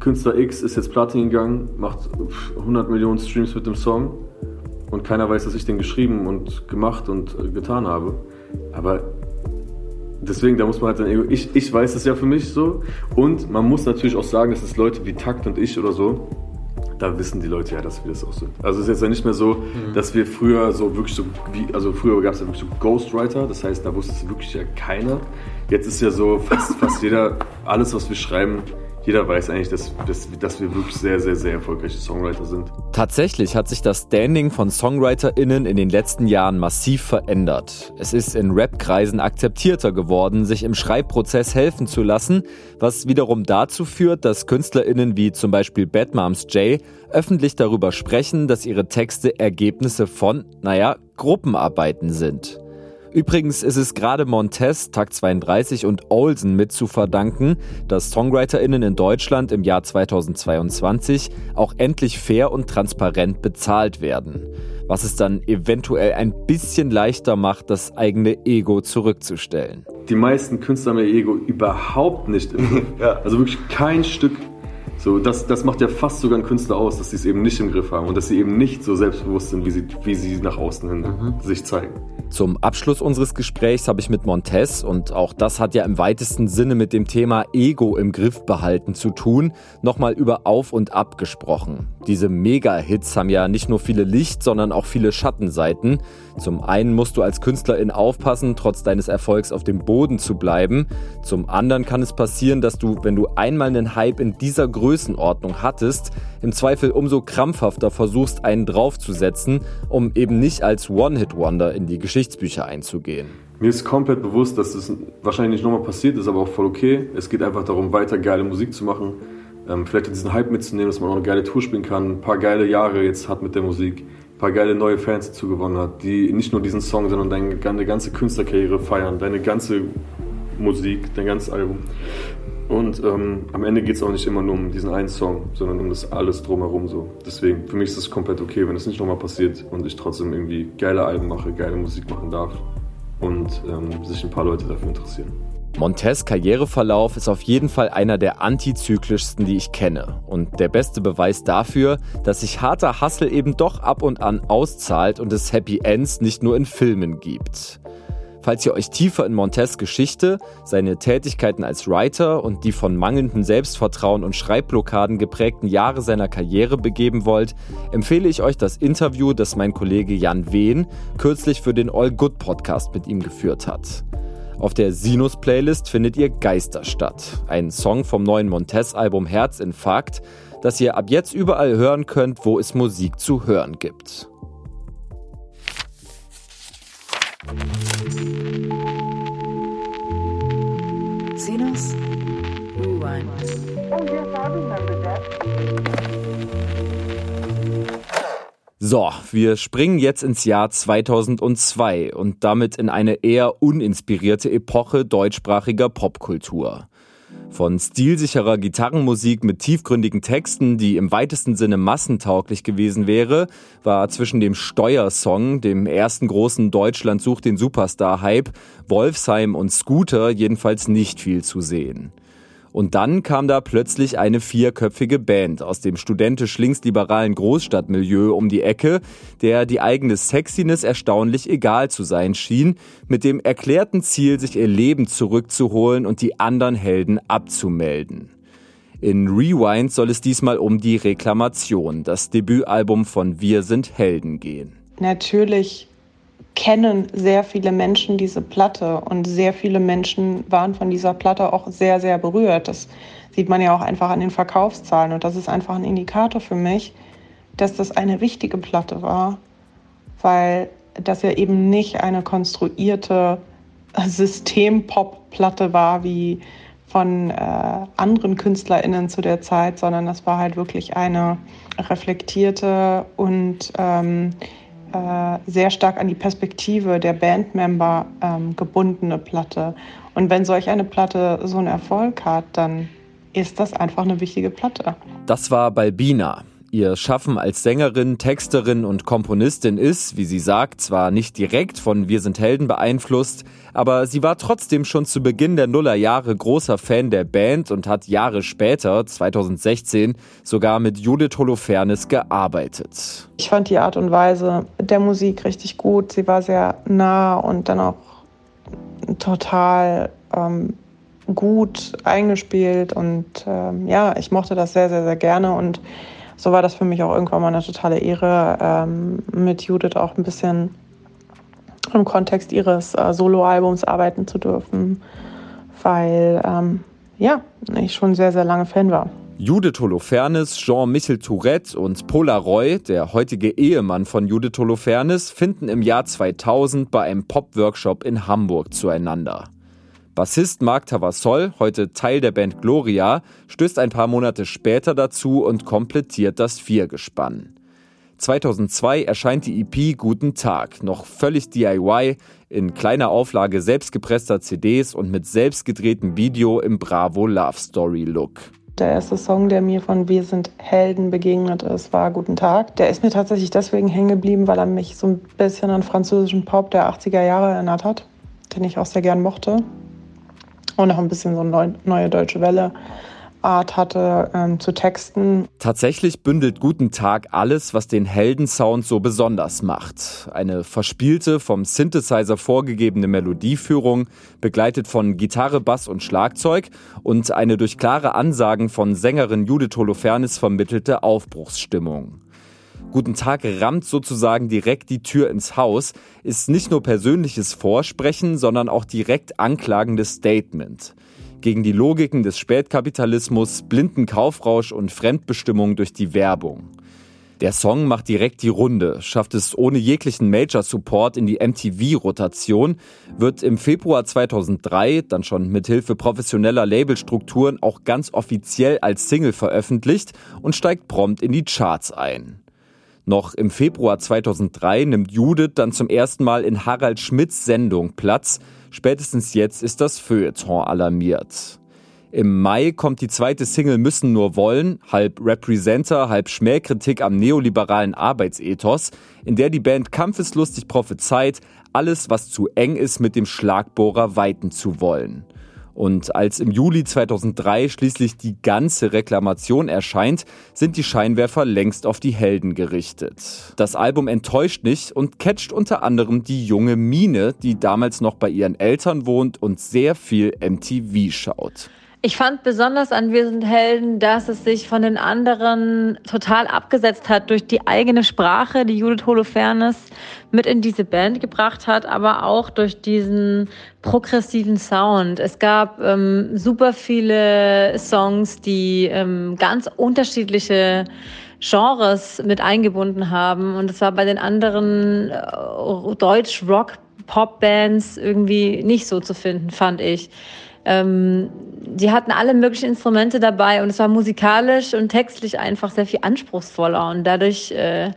Künstler X ist jetzt Platin gegangen, macht 100 Millionen Streams mit dem Song und keiner weiß, dass ich den geschrieben und gemacht und äh, getan habe. Aber deswegen, da muss man halt sein Ego. Ich, ich weiß es ja für mich so. Und man muss natürlich auch sagen, dass es Leute wie Takt und ich oder so, da wissen die Leute ja, dass wir das auch sind. Also es ist jetzt ja nicht mehr so, mhm. dass wir früher so wirklich so, wie, also früher gab es ja wirklich so Ghostwriter, das heißt, da wusste es wirklich ja keiner. Jetzt ist ja so fast, fast jeder, alles was wir schreiben, jeder weiß eigentlich, dass, dass, dass, wir wirklich sehr, sehr, sehr erfolgreiche Songwriter sind. Tatsächlich hat sich das Standing von SongwriterInnen in den letzten Jahren massiv verändert. Es ist in Rap-Kreisen akzeptierter geworden, sich im Schreibprozess helfen zu lassen, was wiederum dazu führt, dass KünstlerInnen wie zum Beispiel Bad Moms J öffentlich darüber sprechen, dass ihre Texte Ergebnisse von, naja, Gruppenarbeiten sind. Übrigens ist es gerade Montez, Takt 32 und Olsen mit zu verdanken, dass SongwriterInnen in Deutschland im Jahr 2022 auch endlich fair und transparent bezahlt werden. Was es dann eventuell ein bisschen leichter macht, das eigene Ego zurückzustellen. Die meisten Künstler haben ihr Ego überhaupt nicht im Griff. ja. Also wirklich kein Stück so, das, das macht ja fast sogar einen Künstler aus, dass sie es eben nicht im Griff haben und dass sie eben nicht so selbstbewusst sind, wie sie, wie sie nach außen hin mhm. sich zeigen. Zum Abschluss unseres Gesprächs habe ich mit Montez, und auch das hat ja im weitesten Sinne mit dem Thema Ego im Griff behalten zu tun, nochmal über Auf und Ab gesprochen. Diese Mega-Hits haben ja nicht nur viele Licht, sondern auch viele Schattenseiten. Zum einen musst du als Künstlerin aufpassen, trotz deines Erfolgs auf dem Boden zu bleiben. Zum anderen kann es passieren, dass du, wenn du einmal einen Hype in dieser Größenordnung hattest, im Zweifel umso krampfhafter versuchst, einen draufzusetzen, um eben nicht als One-Hit-Wonder in die Geschichtsbücher einzugehen. Mir ist komplett bewusst, dass das wahrscheinlich nicht nochmal passiert ist, aber auch voll okay. Es geht einfach darum, weiter geile Musik zu machen. Ähm, vielleicht diesen Hype mitzunehmen, dass man auch eine geile Tour spielen kann, ein paar geile Jahre jetzt hat mit der Musik, ein paar geile neue Fans dazu hat, die nicht nur diesen Song, sondern deine ganze Künstlerkarriere feiern, deine ganze Musik, dein ganzes Album. Und ähm, am Ende geht es auch nicht immer nur um diesen einen Song, sondern um das alles drumherum so. Deswegen, für mich ist es komplett okay, wenn es nicht nochmal passiert und ich trotzdem irgendwie geile Alben mache, geile Musik machen darf und ähm, sich ein paar Leute dafür interessieren. Montes Karriereverlauf ist auf jeden Fall einer der antizyklischsten, die ich kenne. Und der beste Beweis dafür, dass sich harter Hassel eben doch ab und an auszahlt und es Happy Ends nicht nur in Filmen gibt. Falls ihr euch tiefer in Montes Geschichte, seine Tätigkeiten als Writer und die von mangelndem Selbstvertrauen und Schreibblockaden geprägten Jahre seiner Karriere begeben wollt, empfehle ich euch das Interview, das mein Kollege Jan Wehn kürzlich für den All Good Podcast mit ihm geführt hat. Auf der Sinus-Playlist findet ihr Geisterstadt, ein Song vom neuen Montes-Album Herzinfarkt, das ihr ab jetzt überall hören könnt, wo es Musik zu hören gibt. Sinus Rewind. So, wir springen jetzt ins Jahr 2002 und damit in eine eher uninspirierte Epoche deutschsprachiger Popkultur. Von stilsicherer Gitarrenmusik mit tiefgründigen Texten, die im weitesten Sinne massentauglich gewesen wäre, war zwischen dem Steuersong, dem ersten großen Deutschland sucht den Superstar-Hype, Wolfsheim und Scooter jedenfalls nicht viel zu sehen. Und dann kam da plötzlich eine vierköpfige Band aus dem studentisch-linksliberalen Großstadtmilieu um die Ecke, der die eigene Sexiness erstaunlich egal zu sein schien, mit dem erklärten Ziel, sich ihr Leben zurückzuholen und die anderen Helden abzumelden. In Rewind soll es diesmal um die Reklamation, das Debütalbum von Wir sind Helden gehen. Natürlich kennen sehr viele Menschen diese Platte und sehr viele Menschen waren von dieser Platte auch sehr, sehr berührt. Das sieht man ja auch einfach an den Verkaufszahlen und das ist einfach ein Indikator für mich, dass das eine wichtige Platte war, weil das ja eben nicht eine konstruierte System-Pop-Platte war wie von äh, anderen KünstlerInnen zu der Zeit, sondern das war halt wirklich eine reflektierte und ähm, äh, sehr stark an die Perspektive der Bandmember ähm, gebundene Platte. Und wenn solch eine Platte so einen Erfolg hat, dann ist das einfach eine wichtige Platte. Das war Balbina. Ihr Schaffen als Sängerin, Texterin und Komponistin ist, wie sie sagt, zwar nicht direkt von Wir sind Helden beeinflusst, aber sie war trotzdem schon zu Beginn der Nullerjahre großer Fan der Band und hat Jahre später, 2016, sogar mit Judith Holofernes gearbeitet. Ich fand die Art und Weise der Musik richtig gut. Sie war sehr nah und dann auch total ähm, gut eingespielt und ähm, ja, ich mochte das sehr, sehr, sehr gerne und so war das für mich auch irgendwann mal eine totale Ehre, ähm, mit Judith auch ein bisschen im Kontext ihres äh, Soloalbums arbeiten zu dürfen, weil ähm, ja, ich schon sehr, sehr lange Fan war. Judith Holofernes, Jean-Michel Tourette und Polaroy, der heutige Ehemann von Judith Holofernes, finden im Jahr 2000 bei einem Pop-Workshop in Hamburg zueinander. Bassist Marc Tavassol, heute Teil der Band Gloria, stößt ein paar Monate später dazu und komplettiert das Viergespann. 2002 erscheint die EP Guten Tag, noch völlig DIY, in kleiner Auflage selbstgepresster CDs und mit selbstgedrehtem Video im Bravo Love Story Look. Der erste Song, der mir von Wir sind Helden begegnet ist, war Guten Tag. Der ist mir tatsächlich deswegen hängen geblieben, weil er mich so ein bisschen an französischen Pop der 80er Jahre erinnert hat, den ich auch sehr gern mochte und auch ein bisschen so eine neue deutsche Welle. Art hatte ähm, zu texten. Tatsächlich bündelt Guten Tag alles, was den Heldensound so besonders macht. Eine verspielte, vom Synthesizer vorgegebene Melodieführung, begleitet von Gitarre, Bass und Schlagzeug und eine durch klare Ansagen von Sängerin Judith Holofernes vermittelte Aufbruchsstimmung. Guten Tag rammt sozusagen direkt die Tür ins Haus, ist nicht nur persönliches Vorsprechen, sondern auch direkt anklagendes Statement. Gegen die Logiken des Spätkapitalismus, blinden Kaufrausch und Fremdbestimmung durch die Werbung. Der Song macht direkt die Runde, schafft es ohne jeglichen Major-Support in die MTV-Rotation, wird im Februar 2003 dann schon mit Hilfe professioneller Labelstrukturen auch ganz offiziell als Single veröffentlicht und steigt prompt in die Charts ein. Noch im Februar 2003 nimmt Judith dann zum ersten Mal in Harald Schmidts Sendung Platz. Spätestens jetzt ist das Feuilleton alarmiert. Im Mai kommt die zweite Single Müssen nur wollen, halb Representer, halb Schmähkritik am neoliberalen Arbeitsethos, in der die Band kampfeslustig prophezeit, alles, was zu eng ist, mit dem Schlagbohrer weiten zu wollen. Und als im Juli 2003 schließlich die ganze Reklamation erscheint, sind die Scheinwerfer längst auf die Helden gerichtet. Das Album enttäuscht nicht und catcht unter anderem die junge Mine, die damals noch bei ihren Eltern wohnt und sehr viel MTV schaut. Ich fand besonders an Wir sind Helden, dass es sich von den anderen total abgesetzt hat durch die eigene Sprache, die Judith Holofernes mit in diese Band gebracht hat, aber auch durch diesen progressiven Sound. Es gab ähm, super viele Songs, die ähm, ganz unterschiedliche Genres mit eingebunden haben. Und es war bei den anderen äh, Deutsch-Rock-Pop-Bands irgendwie nicht so zu finden, fand ich. Ähm, die hatten alle möglichen Instrumente dabei und es war musikalisch und textlich einfach sehr viel anspruchsvoller und dadurch äh,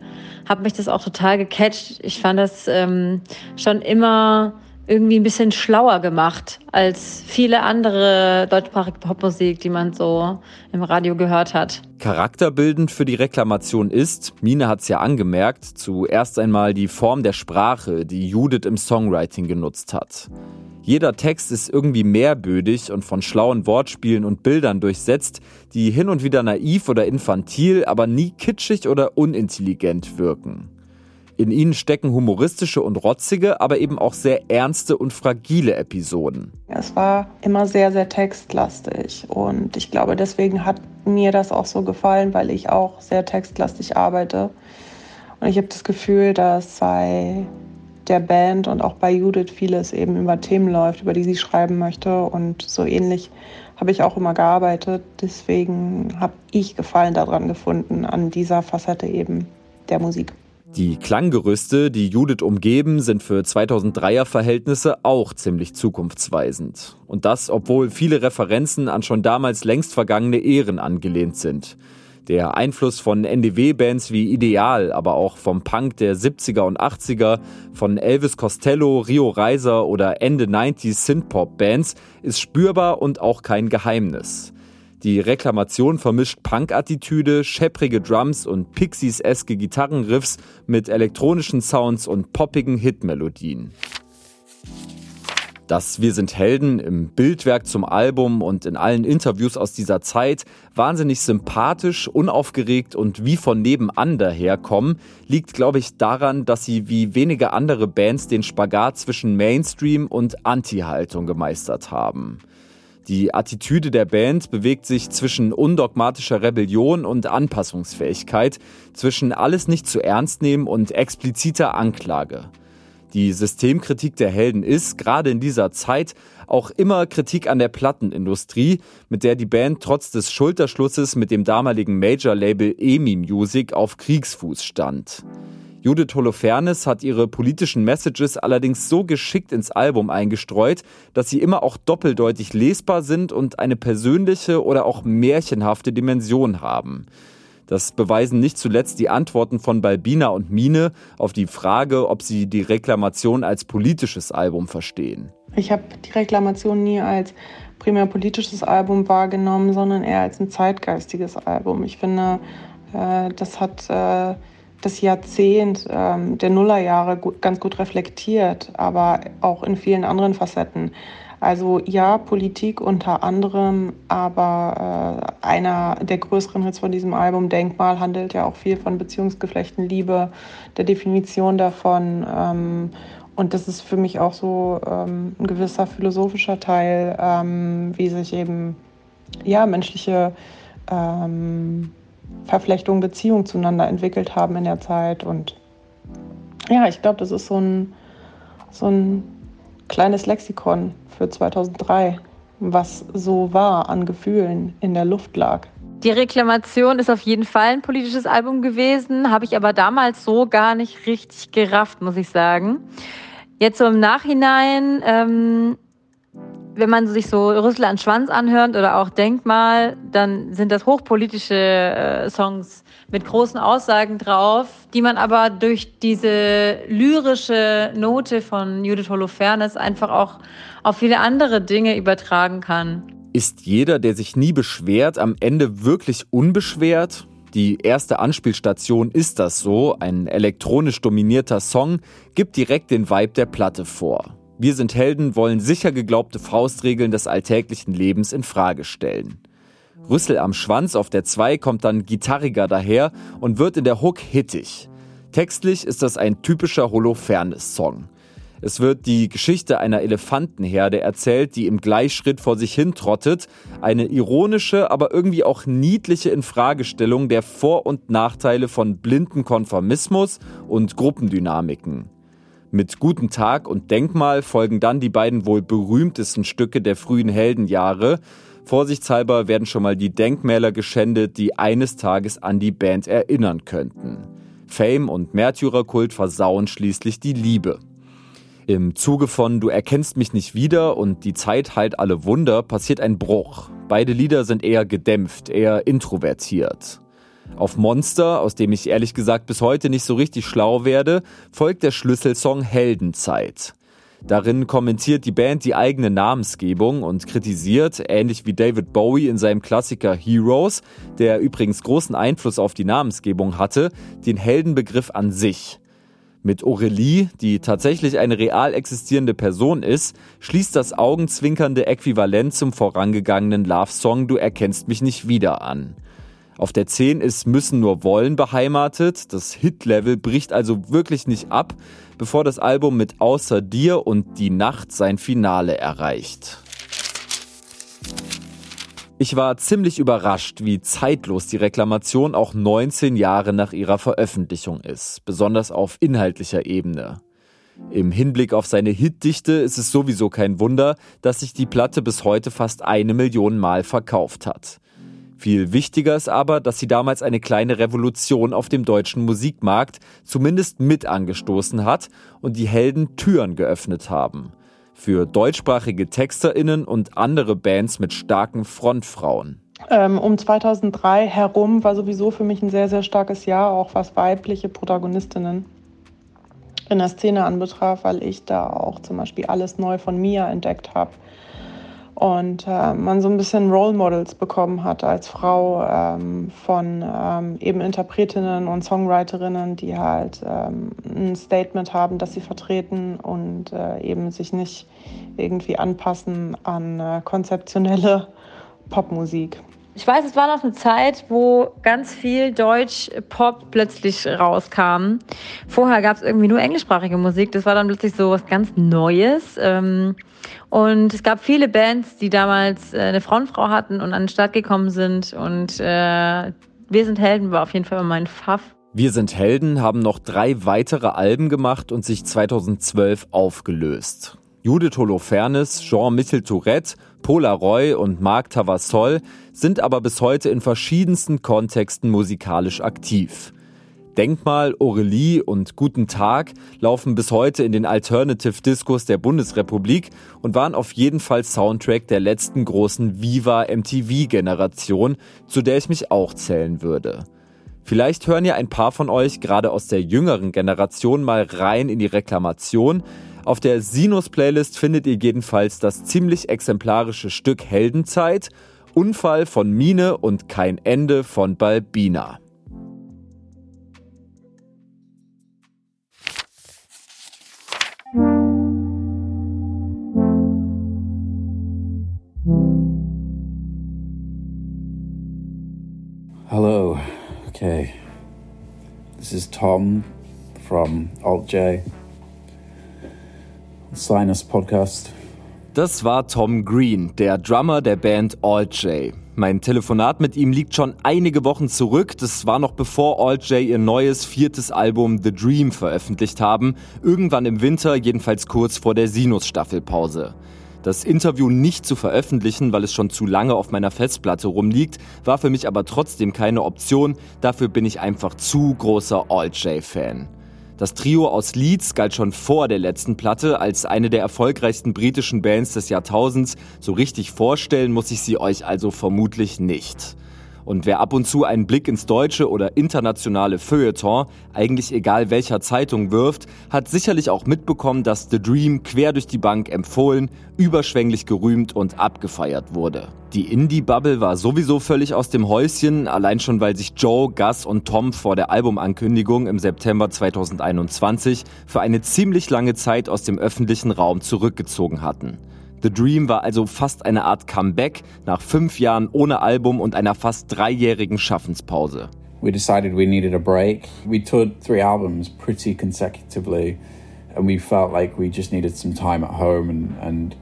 hat mich das auch total gecatcht. Ich fand das ähm, schon immer irgendwie ein bisschen schlauer gemacht als viele andere deutschsprachige Popmusik, die man so im Radio gehört hat. Charakterbildend für die Reklamation ist, Mine hat es ja angemerkt, zuerst einmal die Form der Sprache, die Judith im Songwriting genutzt hat. Jeder Text ist irgendwie mehrbödig und von schlauen Wortspielen und Bildern durchsetzt, die hin und wieder naiv oder infantil, aber nie kitschig oder unintelligent wirken. In ihnen stecken humoristische und rotzige, aber eben auch sehr ernste und fragile Episoden. Es war immer sehr, sehr textlastig und ich glaube, deswegen hat mir das auch so gefallen, weil ich auch sehr textlastig arbeite. Und ich habe das Gefühl, dass bei der Band und auch bei Judith vieles eben über Themen läuft, über die sie schreiben möchte. Und so ähnlich habe ich auch immer gearbeitet. Deswegen habe ich Gefallen daran gefunden, an dieser Facette eben der Musik. Die Klanggerüste, die Judith umgeben, sind für 2003er Verhältnisse auch ziemlich zukunftsweisend. Und das, obwohl viele Referenzen an schon damals längst vergangene Ehren angelehnt sind. Der Einfluss von NDW-Bands wie Ideal, aber auch vom Punk der 70er und 80er, von Elvis Costello, Rio Reiser oder Ende 90s Synthpop-Bands ist spürbar und auch kein Geheimnis. Die Reklamation vermischt Punk-Attitüde, schepprige Drums und Pixies-eske Gitarrenriffs mit elektronischen Sounds und poppigen Hitmelodien. Dass Wir sind Helden im Bildwerk zum Album und in allen Interviews aus dieser Zeit wahnsinnig sympathisch, unaufgeregt und wie von nebenan daherkommen, liegt, glaube ich, daran, dass sie wie wenige andere Bands den Spagat zwischen Mainstream und Anti-Haltung gemeistert haben. Die Attitüde der Band bewegt sich zwischen undogmatischer Rebellion und Anpassungsfähigkeit, zwischen alles nicht zu ernst nehmen und expliziter Anklage. Die Systemkritik der Helden ist, gerade in dieser Zeit, auch immer Kritik an der Plattenindustrie, mit der die Band trotz des Schulterschlusses mit dem damaligen Major-Label EMI Music auf Kriegsfuß stand. Judith Holofernes hat ihre politischen Messages allerdings so geschickt ins Album eingestreut, dass sie immer auch doppeldeutig lesbar sind und eine persönliche oder auch märchenhafte Dimension haben. Das beweisen nicht zuletzt die Antworten von Balbina und Mine auf die Frage, ob sie die Reklamation als politisches Album verstehen. Ich habe die Reklamation nie als primär politisches Album wahrgenommen, sondern eher als ein zeitgeistiges Album. Ich finde, äh, das hat äh, das Jahrzehnt äh, der Nullerjahre ganz gut reflektiert, aber auch in vielen anderen Facetten. Also ja, Politik unter anderem, aber äh, einer der größeren Hits von diesem Album, Denkmal, handelt ja auch viel von Beziehungsgeflechten, Liebe, der Definition davon. Ähm, und das ist für mich auch so ähm, ein gewisser philosophischer Teil, ähm, wie sich eben ja, menschliche ähm, Verflechtungen, Beziehungen zueinander entwickelt haben in der Zeit. Und ja, ich glaube, das ist so ein, so ein kleines Lexikon für 2003, was so war an Gefühlen in der Luft lag. Die Reklamation ist auf jeden Fall ein politisches Album gewesen, habe ich aber damals so gar nicht richtig gerafft, muss ich sagen. Jetzt so im Nachhinein, ähm, wenn man sich so Rüssel an Schwanz anhört oder auch Denkmal, dann sind das hochpolitische äh, Songs mit großen Aussagen drauf, die man aber durch diese lyrische Note von Judith Holofernes einfach auch auf viele andere Dinge übertragen kann. Ist jeder, der sich nie beschwert, am Ende wirklich unbeschwert? Die erste Anspielstation ist das so. Ein elektronisch dominierter Song gibt direkt den Vibe der Platte vor. Wir sind Helden wollen sicher geglaubte Faustregeln des alltäglichen Lebens in Frage stellen. Rüssel am Schwanz auf der 2 kommt dann gitarriger daher und wird in der Hook hittig. Textlich ist das ein typischer Holofernes-Song. Es wird die Geschichte einer Elefantenherde erzählt, die im Gleichschritt vor sich hin trottet. Eine ironische, aber irgendwie auch niedliche Infragestellung der Vor- und Nachteile von blinden Konformismus und Gruppendynamiken. Mit Guten Tag und Denkmal folgen dann die beiden wohl berühmtesten Stücke der frühen Heldenjahre. Vorsichtshalber werden schon mal die Denkmäler geschändet, die eines Tages an die Band erinnern könnten. Fame und Märtyrerkult versauen schließlich die Liebe. Im Zuge von Du erkennst mich nicht wieder und Die Zeit heilt alle Wunder passiert ein Bruch. Beide Lieder sind eher gedämpft, eher introvertiert. Auf Monster, aus dem ich ehrlich gesagt bis heute nicht so richtig schlau werde, folgt der Schlüsselsong Heldenzeit. Darin kommentiert die Band die eigene Namensgebung und kritisiert, ähnlich wie David Bowie in seinem Klassiker Heroes, der übrigens großen Einfluss auf die Namensgebung hatte, den Heldenbegriff an sich. Mit Aurelie, die tatsächlich eine real existierende Person ist, schließt das augenzwinkernde Äquivalent zum vorangegangenen Love-Song Du erkennst mich nicht wieder an. Auf der 10 ist Müssen nur wollen beheimatet. Das Hit-Level bricht also wirklich nicht ab, bevor das Album mit Außer dir und Die Nacht sein Finale erreicht. Ich war ziemlich überrascht, wie zeitlos die Reklamation auch 19 Jahre nach ihrer Veröffentlichung ist, besonders auf inhaltlicher Ebene. Im Hinblick auf seine Hitdichte ist es sowieso kein Wunder, dass sich die Platte bis heute fast eine Million Mal verkauft hat. Viel wichtiger ist aber, dass sie damals eine kleine Revolution auf dem deutschen Musikmarkt zumindest mit angestoßen hat und die Helden Türen geöffnet haben. Für deutschsprachige TexterInnen und andere Bands mit starken Frontfrauen. Ähm, um 2003 herum war sowieso für mich ein sehr, sehr starkes Jahr, auch was weibliche Protagonistinnen in der Szene anbetraf, weil ich da auch zum Beispiel alles neu von Mia entdeckt habe und äh, man so ein bisschen Role Models bekommen hat als Frau ähm, von ähm, eben Interpretinnen und Songwriterinnen, die halt ähm, ein Statement haben, das sie vertreten und äh, eben sich nicht irgendwie anpassen an äh, konzeptionelle Popmusik. Ich weiß, es war noch eine Zeit, wo ganz viel Deutsch-Pop plötzlich rauskam. Vorher gab es irgendwie nur englischsprachige Musik. Das war dann plötzlich so was ganz Neues. Ähm, und es gab viele Bands, die damals äh, eine Frauenfrau hatten und an den Start gekommen sind. Und äh, Wir sind Helden war auf jeden Fall mein Pfaff. Wir sind Helden haben noch drei weitere Alben gemacht und sich 2012 aufgelöst. Judith Holofernes, Jean-Michel Tourette, Polaroy und Marc Tavassol sind aber bis heute in verschiedensten Kontexten musikalisch aktiv. Denkmal, Aurelie und Guten Tag laufen bis heute in den Alternative Discos der Bundesrepublik und waren auf jeden Fall Soundtrack der letzten großen Viva MTV Generation, zu der ich mich auch zählen würde. Vielleicht hören ja ein paar von euch gerade aus der jüngeren Generation mal rein in die Reklamation, auf der Sinus-Playlist findet ihr jedenfalls das ziemlich exemplarische Stück Heldenzeit, Unfall von Mine und kein Ende von Balbina. Hello. Okay. This is Tom from Alt J. Sinus Podcast. Das war Tom Green, der Drummer der Band All J. Mein Telefonat mit ihm liegt schon einige Wochen zurück. Das war noch bevor All J ihr neues viertes Album The Dream veröffentlicht haben. Irgendwann im Winter, jedenfalls kurz vor der Sinus-Staffelpause. Das Interview nicht zu veröffentlichen, weil es schon zu lange auf meiner Festplatte rumliegt, war für mich aber trotzdem keine Option. Dafür bin ich einfach zu großer Alt-J-Fan. Das Trio aus Leeds galt schon vor der letzten Platte als eine der erfolgreichsten britischen Bands des Jahrtausends. So richtig vorstellen muss ich sie euch also vermutlich nicht. Und wer ab und zu einen Blick ins deutsche oder internationale Feuilleton, eigentlich egal welcher Zeitung wirft, hat sicherlich auch mitbekommen, dass The Dream quer durch die Bank empfohlen, überschwänglich gerühmt und abgefeiert wurde. Die Indie-Bubble war sowieso völlig aus dem Häuschen, allein schon weil sich Joe, Gus und Tom vor der Albumankündigung im September 2021 für eine ziemlich lange Zeit aus dem öffentlichen Raum zurückgezogen hatten. The Dream war also fast eine Art Comeback nach fünf Jahren ohne Album und einer fast dreijährigen Schaffenspause. We decided we needed a break. We toured three albums pretty consecutively, and we felt like we just needed some time at home and, and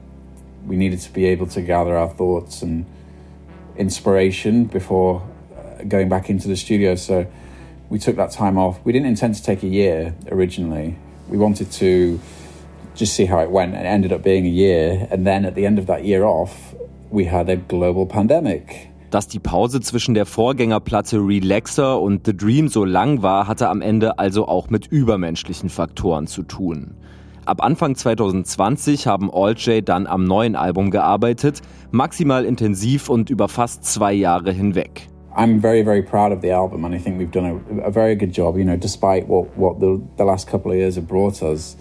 we needed to be able to gather our thoughts and inspiration before uh, going back into the studio. So we took that time off. We didn't intend to take a year originally. We wanted to just see how it went. And it ended up being a year. And then at the end of that year off, we had a global pandemic. Dass die Pause zwischen der Vorgängerplatte Relaxer und The Dream so lang war, hatte am Ende also auch mit übermenschlichen Faktoren zu tun. Ab Anfang 2020 haben All J dann am neuen Album gearbeitet, maximal intensiv und über fast zwei Jahre hinweg. I'm very, very proud of the album, and I think we've done a, a very good job. You know, despite what what the, the last couple of years have brought us,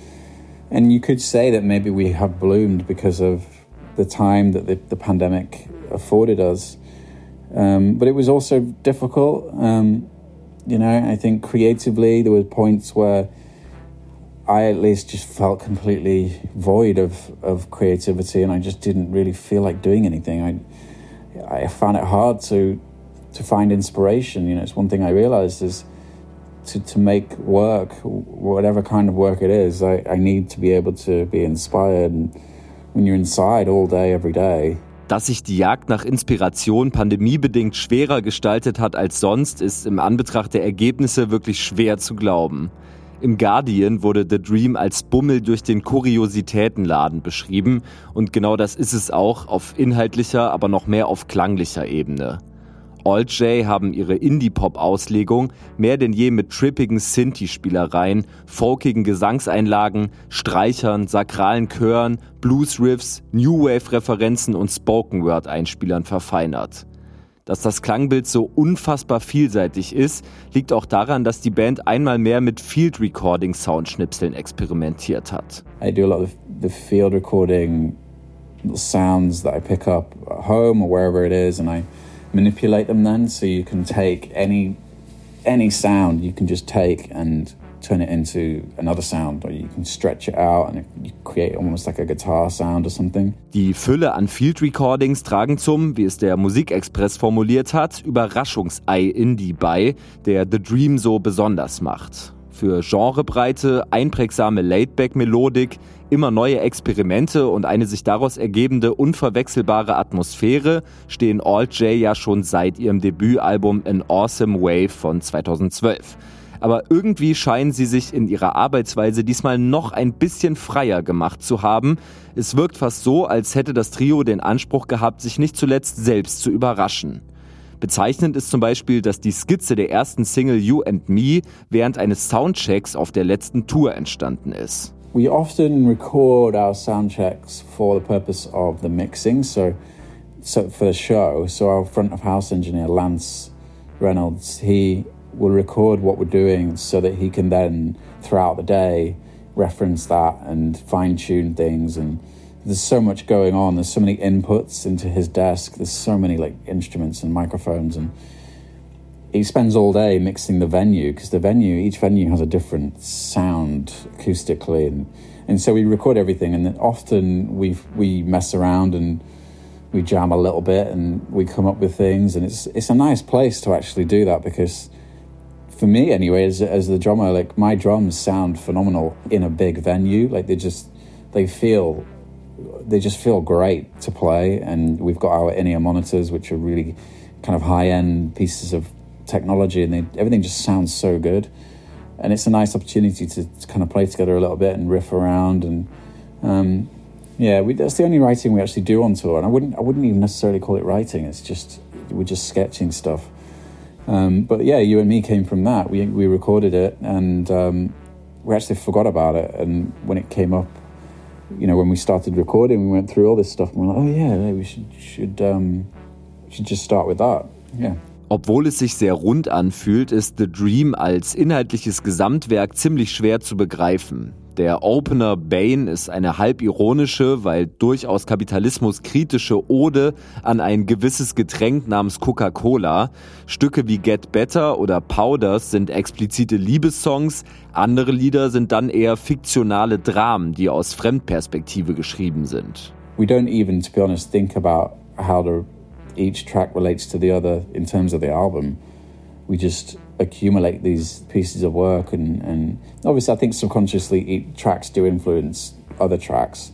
and you could say that maybe we have bloomed because of the time that the, the pandemic afforded us. Um, but it was also difficult. Um, you know, I think creatively there were points where I at least just felt completely void of, of creativity and I just didn't really feel like doing anything. I, I found it hard to, to find inspiration. You know, it's one thing I realized is to, to make work, whatever kind of work it is, I, I need to be able to be inspired. And when you're inside all day, every day, Dass sich die Jagd nach Inspiration pandemiebedingt schwerer gestaltet hat als sonst, ist im Anbetracht der Ergebnisse wirklich schwer zu glauben. Im Guardian wurde The Dream als Bummel durch den Kuriositätenladen beschrieben und genau das ist es auch auf inhaltlicher, aber noch mehr auf klanglicher Ebene. All J haben ihre Indie-Pop-Auslegung mehr denn je mit trippigen Sinti-Spielereien, folkigen Gesangseinlagen, Streichern, sakralen Chören, Blues-Riffs, New Wave-Referenzen und Spoken-Word-Einspielern verfeinert. Dass das Klangbild so unfassbar vielseitig ist, liegt auch daran, dass die Band einmal mehr mit Field Recording Soundschnipseln experimentiert hat. I do a lot of the field recording sounds that I pick up at home or wherever it is and I manipulate them then so you can take any any sound you can just take and turn it into another sound or you can stretch it out and you create almost like a guitar sound or something. Die Fülle an Field Recordings tragen zum, wie es der Musikexpress formuliert hat, Überraschungsei Indie bei, der The Dream so besonders macht. Für genrebreite, einprägsame Laidback-Melodik, immer neue Experimente und eine sich daraus ergebende unverwechselbare Atmosphäre stehen All J ja schon seit ihrem Debütalbum An Awesome Wave von 2012. Aber irgendwie scheinen sie sich in ihrer Arbeitsweise diesmal noch ein bisschen freier gemacht zu haben. Es wirkt fast so, als hätte das Trio den Anspruch gehabt, sich nicht zuletzt selbst zu überraschen. Bezeichnend ist zum Beispiel, dass die Skizze der ersten Single You and Me während eines Soundchecks auf der letzten Tour entstanden ist. We often record our soundchecks for the purpose of the mixing, so, so for the show. So our front of house engineer Lance Reynolds, he will record what we're doing so that he can then throughout the day reference that and fine tune things. And there's so much going on. There's so many inputs into his desk. There's so many like instruments and microphones and he spends all day mixing the venue because the venue each venue has a different sound acoustically and and so we record everything and often we we mess around and we jam a little bit and we come up with things and it's it's a nice place to actually do that because for me anyway as, as the drummer like my drums sound phenomenal in a big venue like they just they feel they just feel great to play and we've got our in-ear monitors which are really kind of high-end pieces of technology and they, everything just sounds so good and it's a nice opportunity to, to, kind of play together a little bit and riff around and um, Yeah, we, that's the only writing we actually do on tour, and I wouldn't I wouldn't even necessarily call it writing. It's just we're just sketching stuff. Um, but yeah, you and me came from that. We we recorded it, and um, we actually forgot about it. And when it came up, you know, when we started recording, we went through all this stuff, and we're like, oh yeah, we should should um, should just start with that. Yeah. Obwohl es sich sehr rund anfühlt, ist The Dream als inhaltliches Gesamtwerk ziemlich schwer zu begreifen. Der Opener Bane ist eine halb ironische, weil durchaus kapitalismuskritische Ode an ein gewisses Getränk namens Coca-Cola. Stücke wie Get Better oder Powders sind explizite Liebessongs, andere Lieder sind dann eher fiktionale Dramen, die aus Fremdperspektive geschrieben sind. We don't even, to be honest, think about how the, each track relates to the other in terms of the album. We just accumulate these pieces of work and, and obviously I think subconsciously tracks do influence other tracks,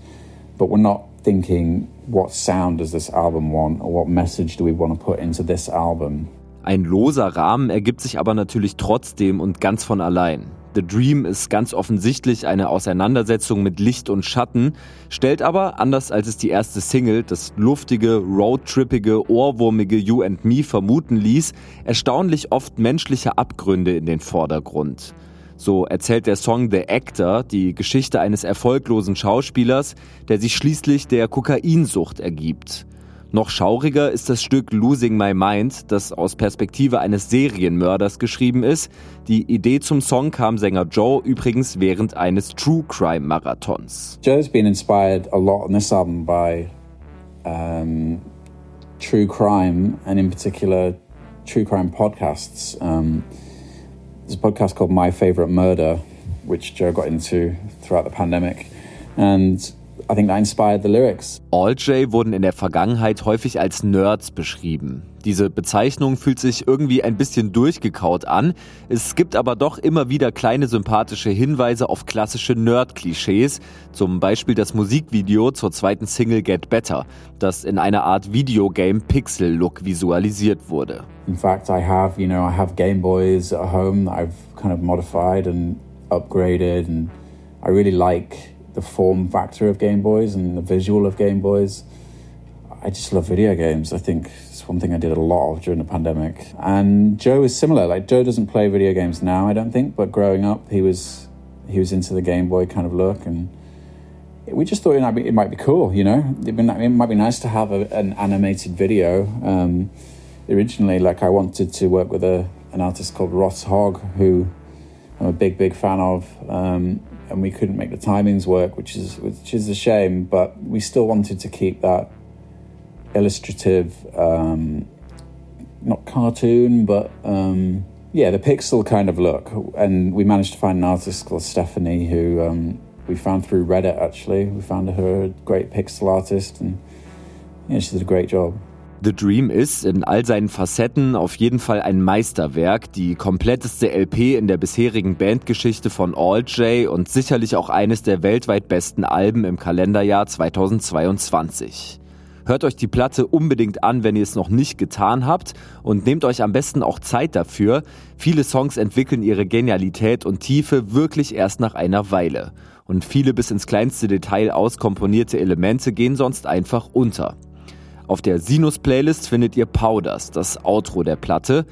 but we're not thinking what sound does this album want or what message do we want to put into this album. Ein loser Rahmen ergibt sich aber natürlich trotzdem und ganz von allein. The Dream ist ganz offensichtlich eine Auseinandersetzung mit Licht und Schatten, stellt aber, anders als es die erste Single, das luftige, roadtrippige, ohrwurmige You and Me vermuten ließ, erstaunlich oft menschliche Abgründe in den Vordergrund. So erzählt der Song The Actor die Geschichte eines erfolglosen Schauspielers, der sich schließlich der Kokainsucht ergibt. Noch schauriger ist das Stück Losing My Mind, das aus Perspektive eines Serienmörders geschrieben ist. Die Idee zum Song kam Sänger Joe übrigens während eines True Crime Marathons. Joe's been inspired a lot on this album by um, true crime and in particular true crime podcasts. Um, there's a podcast called My Favorite Murder, which Joe got into throughout the pandemic. And I think that inspired the lyrics. All J wurden in der Vergangenheit häufig als Nerds beschrieben. Diese Bezeichnung fühlt sich irgendwie ein bisschen durchgekaut an. Es gibt aber doch immer wieder kleine sympathische Hinweise auf klassische Nerd-Klischees. Zum Beispiel das Musikvideo zur zweiten Single Get Better, das in einer Art Videogame-Pixel-Look visualisiert wurde. In fact, I have, you know, I have Game Boys at home that I've kind of modified and upgraded and I really like the form factor of Game Boys and the visual of Game Boys. I just love video games. I think it's one thing I did a lot of during the pandemic. And Joe is similar. Like Joe doesn't play video games now, I don't think, but growing up, he was he was into the Game Boy kind of look, and we just thought it might be, it might be cool. You know, it, might be nice to have a, an animated video. Um, originally, like I wanted to work with a an artist called Ross Hogg, who I'm a big big fan of. Um, and we couldn't make the timings work, which is which is a shame. But we still wanted to keep that illustrative, um, not cartoon, but um, yeah, the pixel kind of look. And we managed to find an artist called Stephanie who um, we found through Reddit. Actually, we found her a great pixel artist, and yeah, she did a great job. The Dream ist in all seinen Facetten auf jeden Fall ein Meisterwerk, die kompletteste LP in der bisherigen Bandgeschichte von All J und sicherlich auch eines der weltweit besten Alben im Kalenderjahr 2022. Hört euch die Platte unbedingt an, wenn ihr es noch nicht getan habt und nehmt euch am besten auch Zeit dafür. Viele Songs entwickeln ihre Genialität und Tiefe wirklich erst nach einer Weile. Und viele bis ins kleinste Detail auskomponierte Elemente gehen sonst einfach unter. Auf der Sinus-Playlist findet ihr Powders, das Outro der Platte.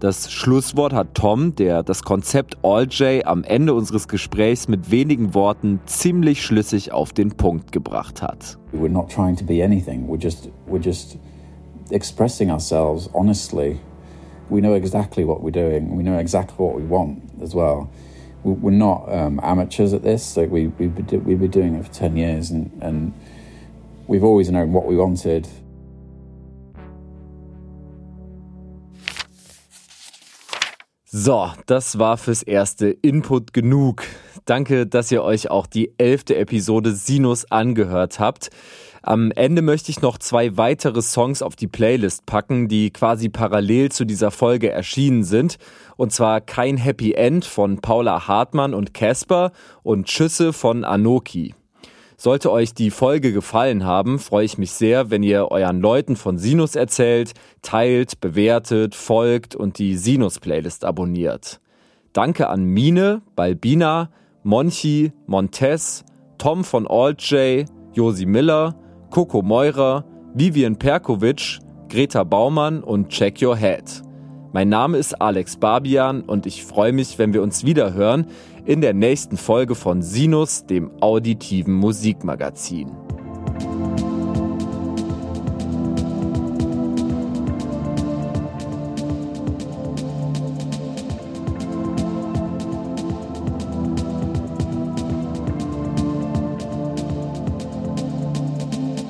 Das Schlusswort hat Tom, der das Konzept All J am Ende unseres Gesprächs mit wenigen Worten ziemlich schlüssig auf den Punkt gebracht hat. We're not trying to be anything. We're just we're just expressing ourselves honestly. We know exactly what we're doing. We know exactly what we want as well. We're not um, amateurs at this. Like we we've been, we've been doing it for ten years, and and we've always known what we wanted. So, das war fürs erste Input genug. Danke, dass ihr euch auch die elfte Episode Sinus angehört habt. Am Ende möchte ich noch zwei weitere Songs auf die Playlist packen, die quasi parallel zu dieser Folge erschienen sind. Und zwar Kein Happy End von Paula Hartmann und Casper und Schüsse von Anoki. Sollte euch die Folge gefallen haben, freue ich mich sehr, wenn ihr euren Leuten von Sinus erzählt, teilt, bewertet, folgt und die Sinus-Playlist abonniert. Danke an Mine, Balbina, Monchi, Montes, Tom von AltJ, Josi Miller, Coco Meurer, Vivian Perkovic, Greta Baumann und Check Your Head. Mein Name ist Alex Barbian und ich freue mich, wenn wir uns wieder hören in der nächsten Folge von Sinus, dem auditiven Musikmagazin.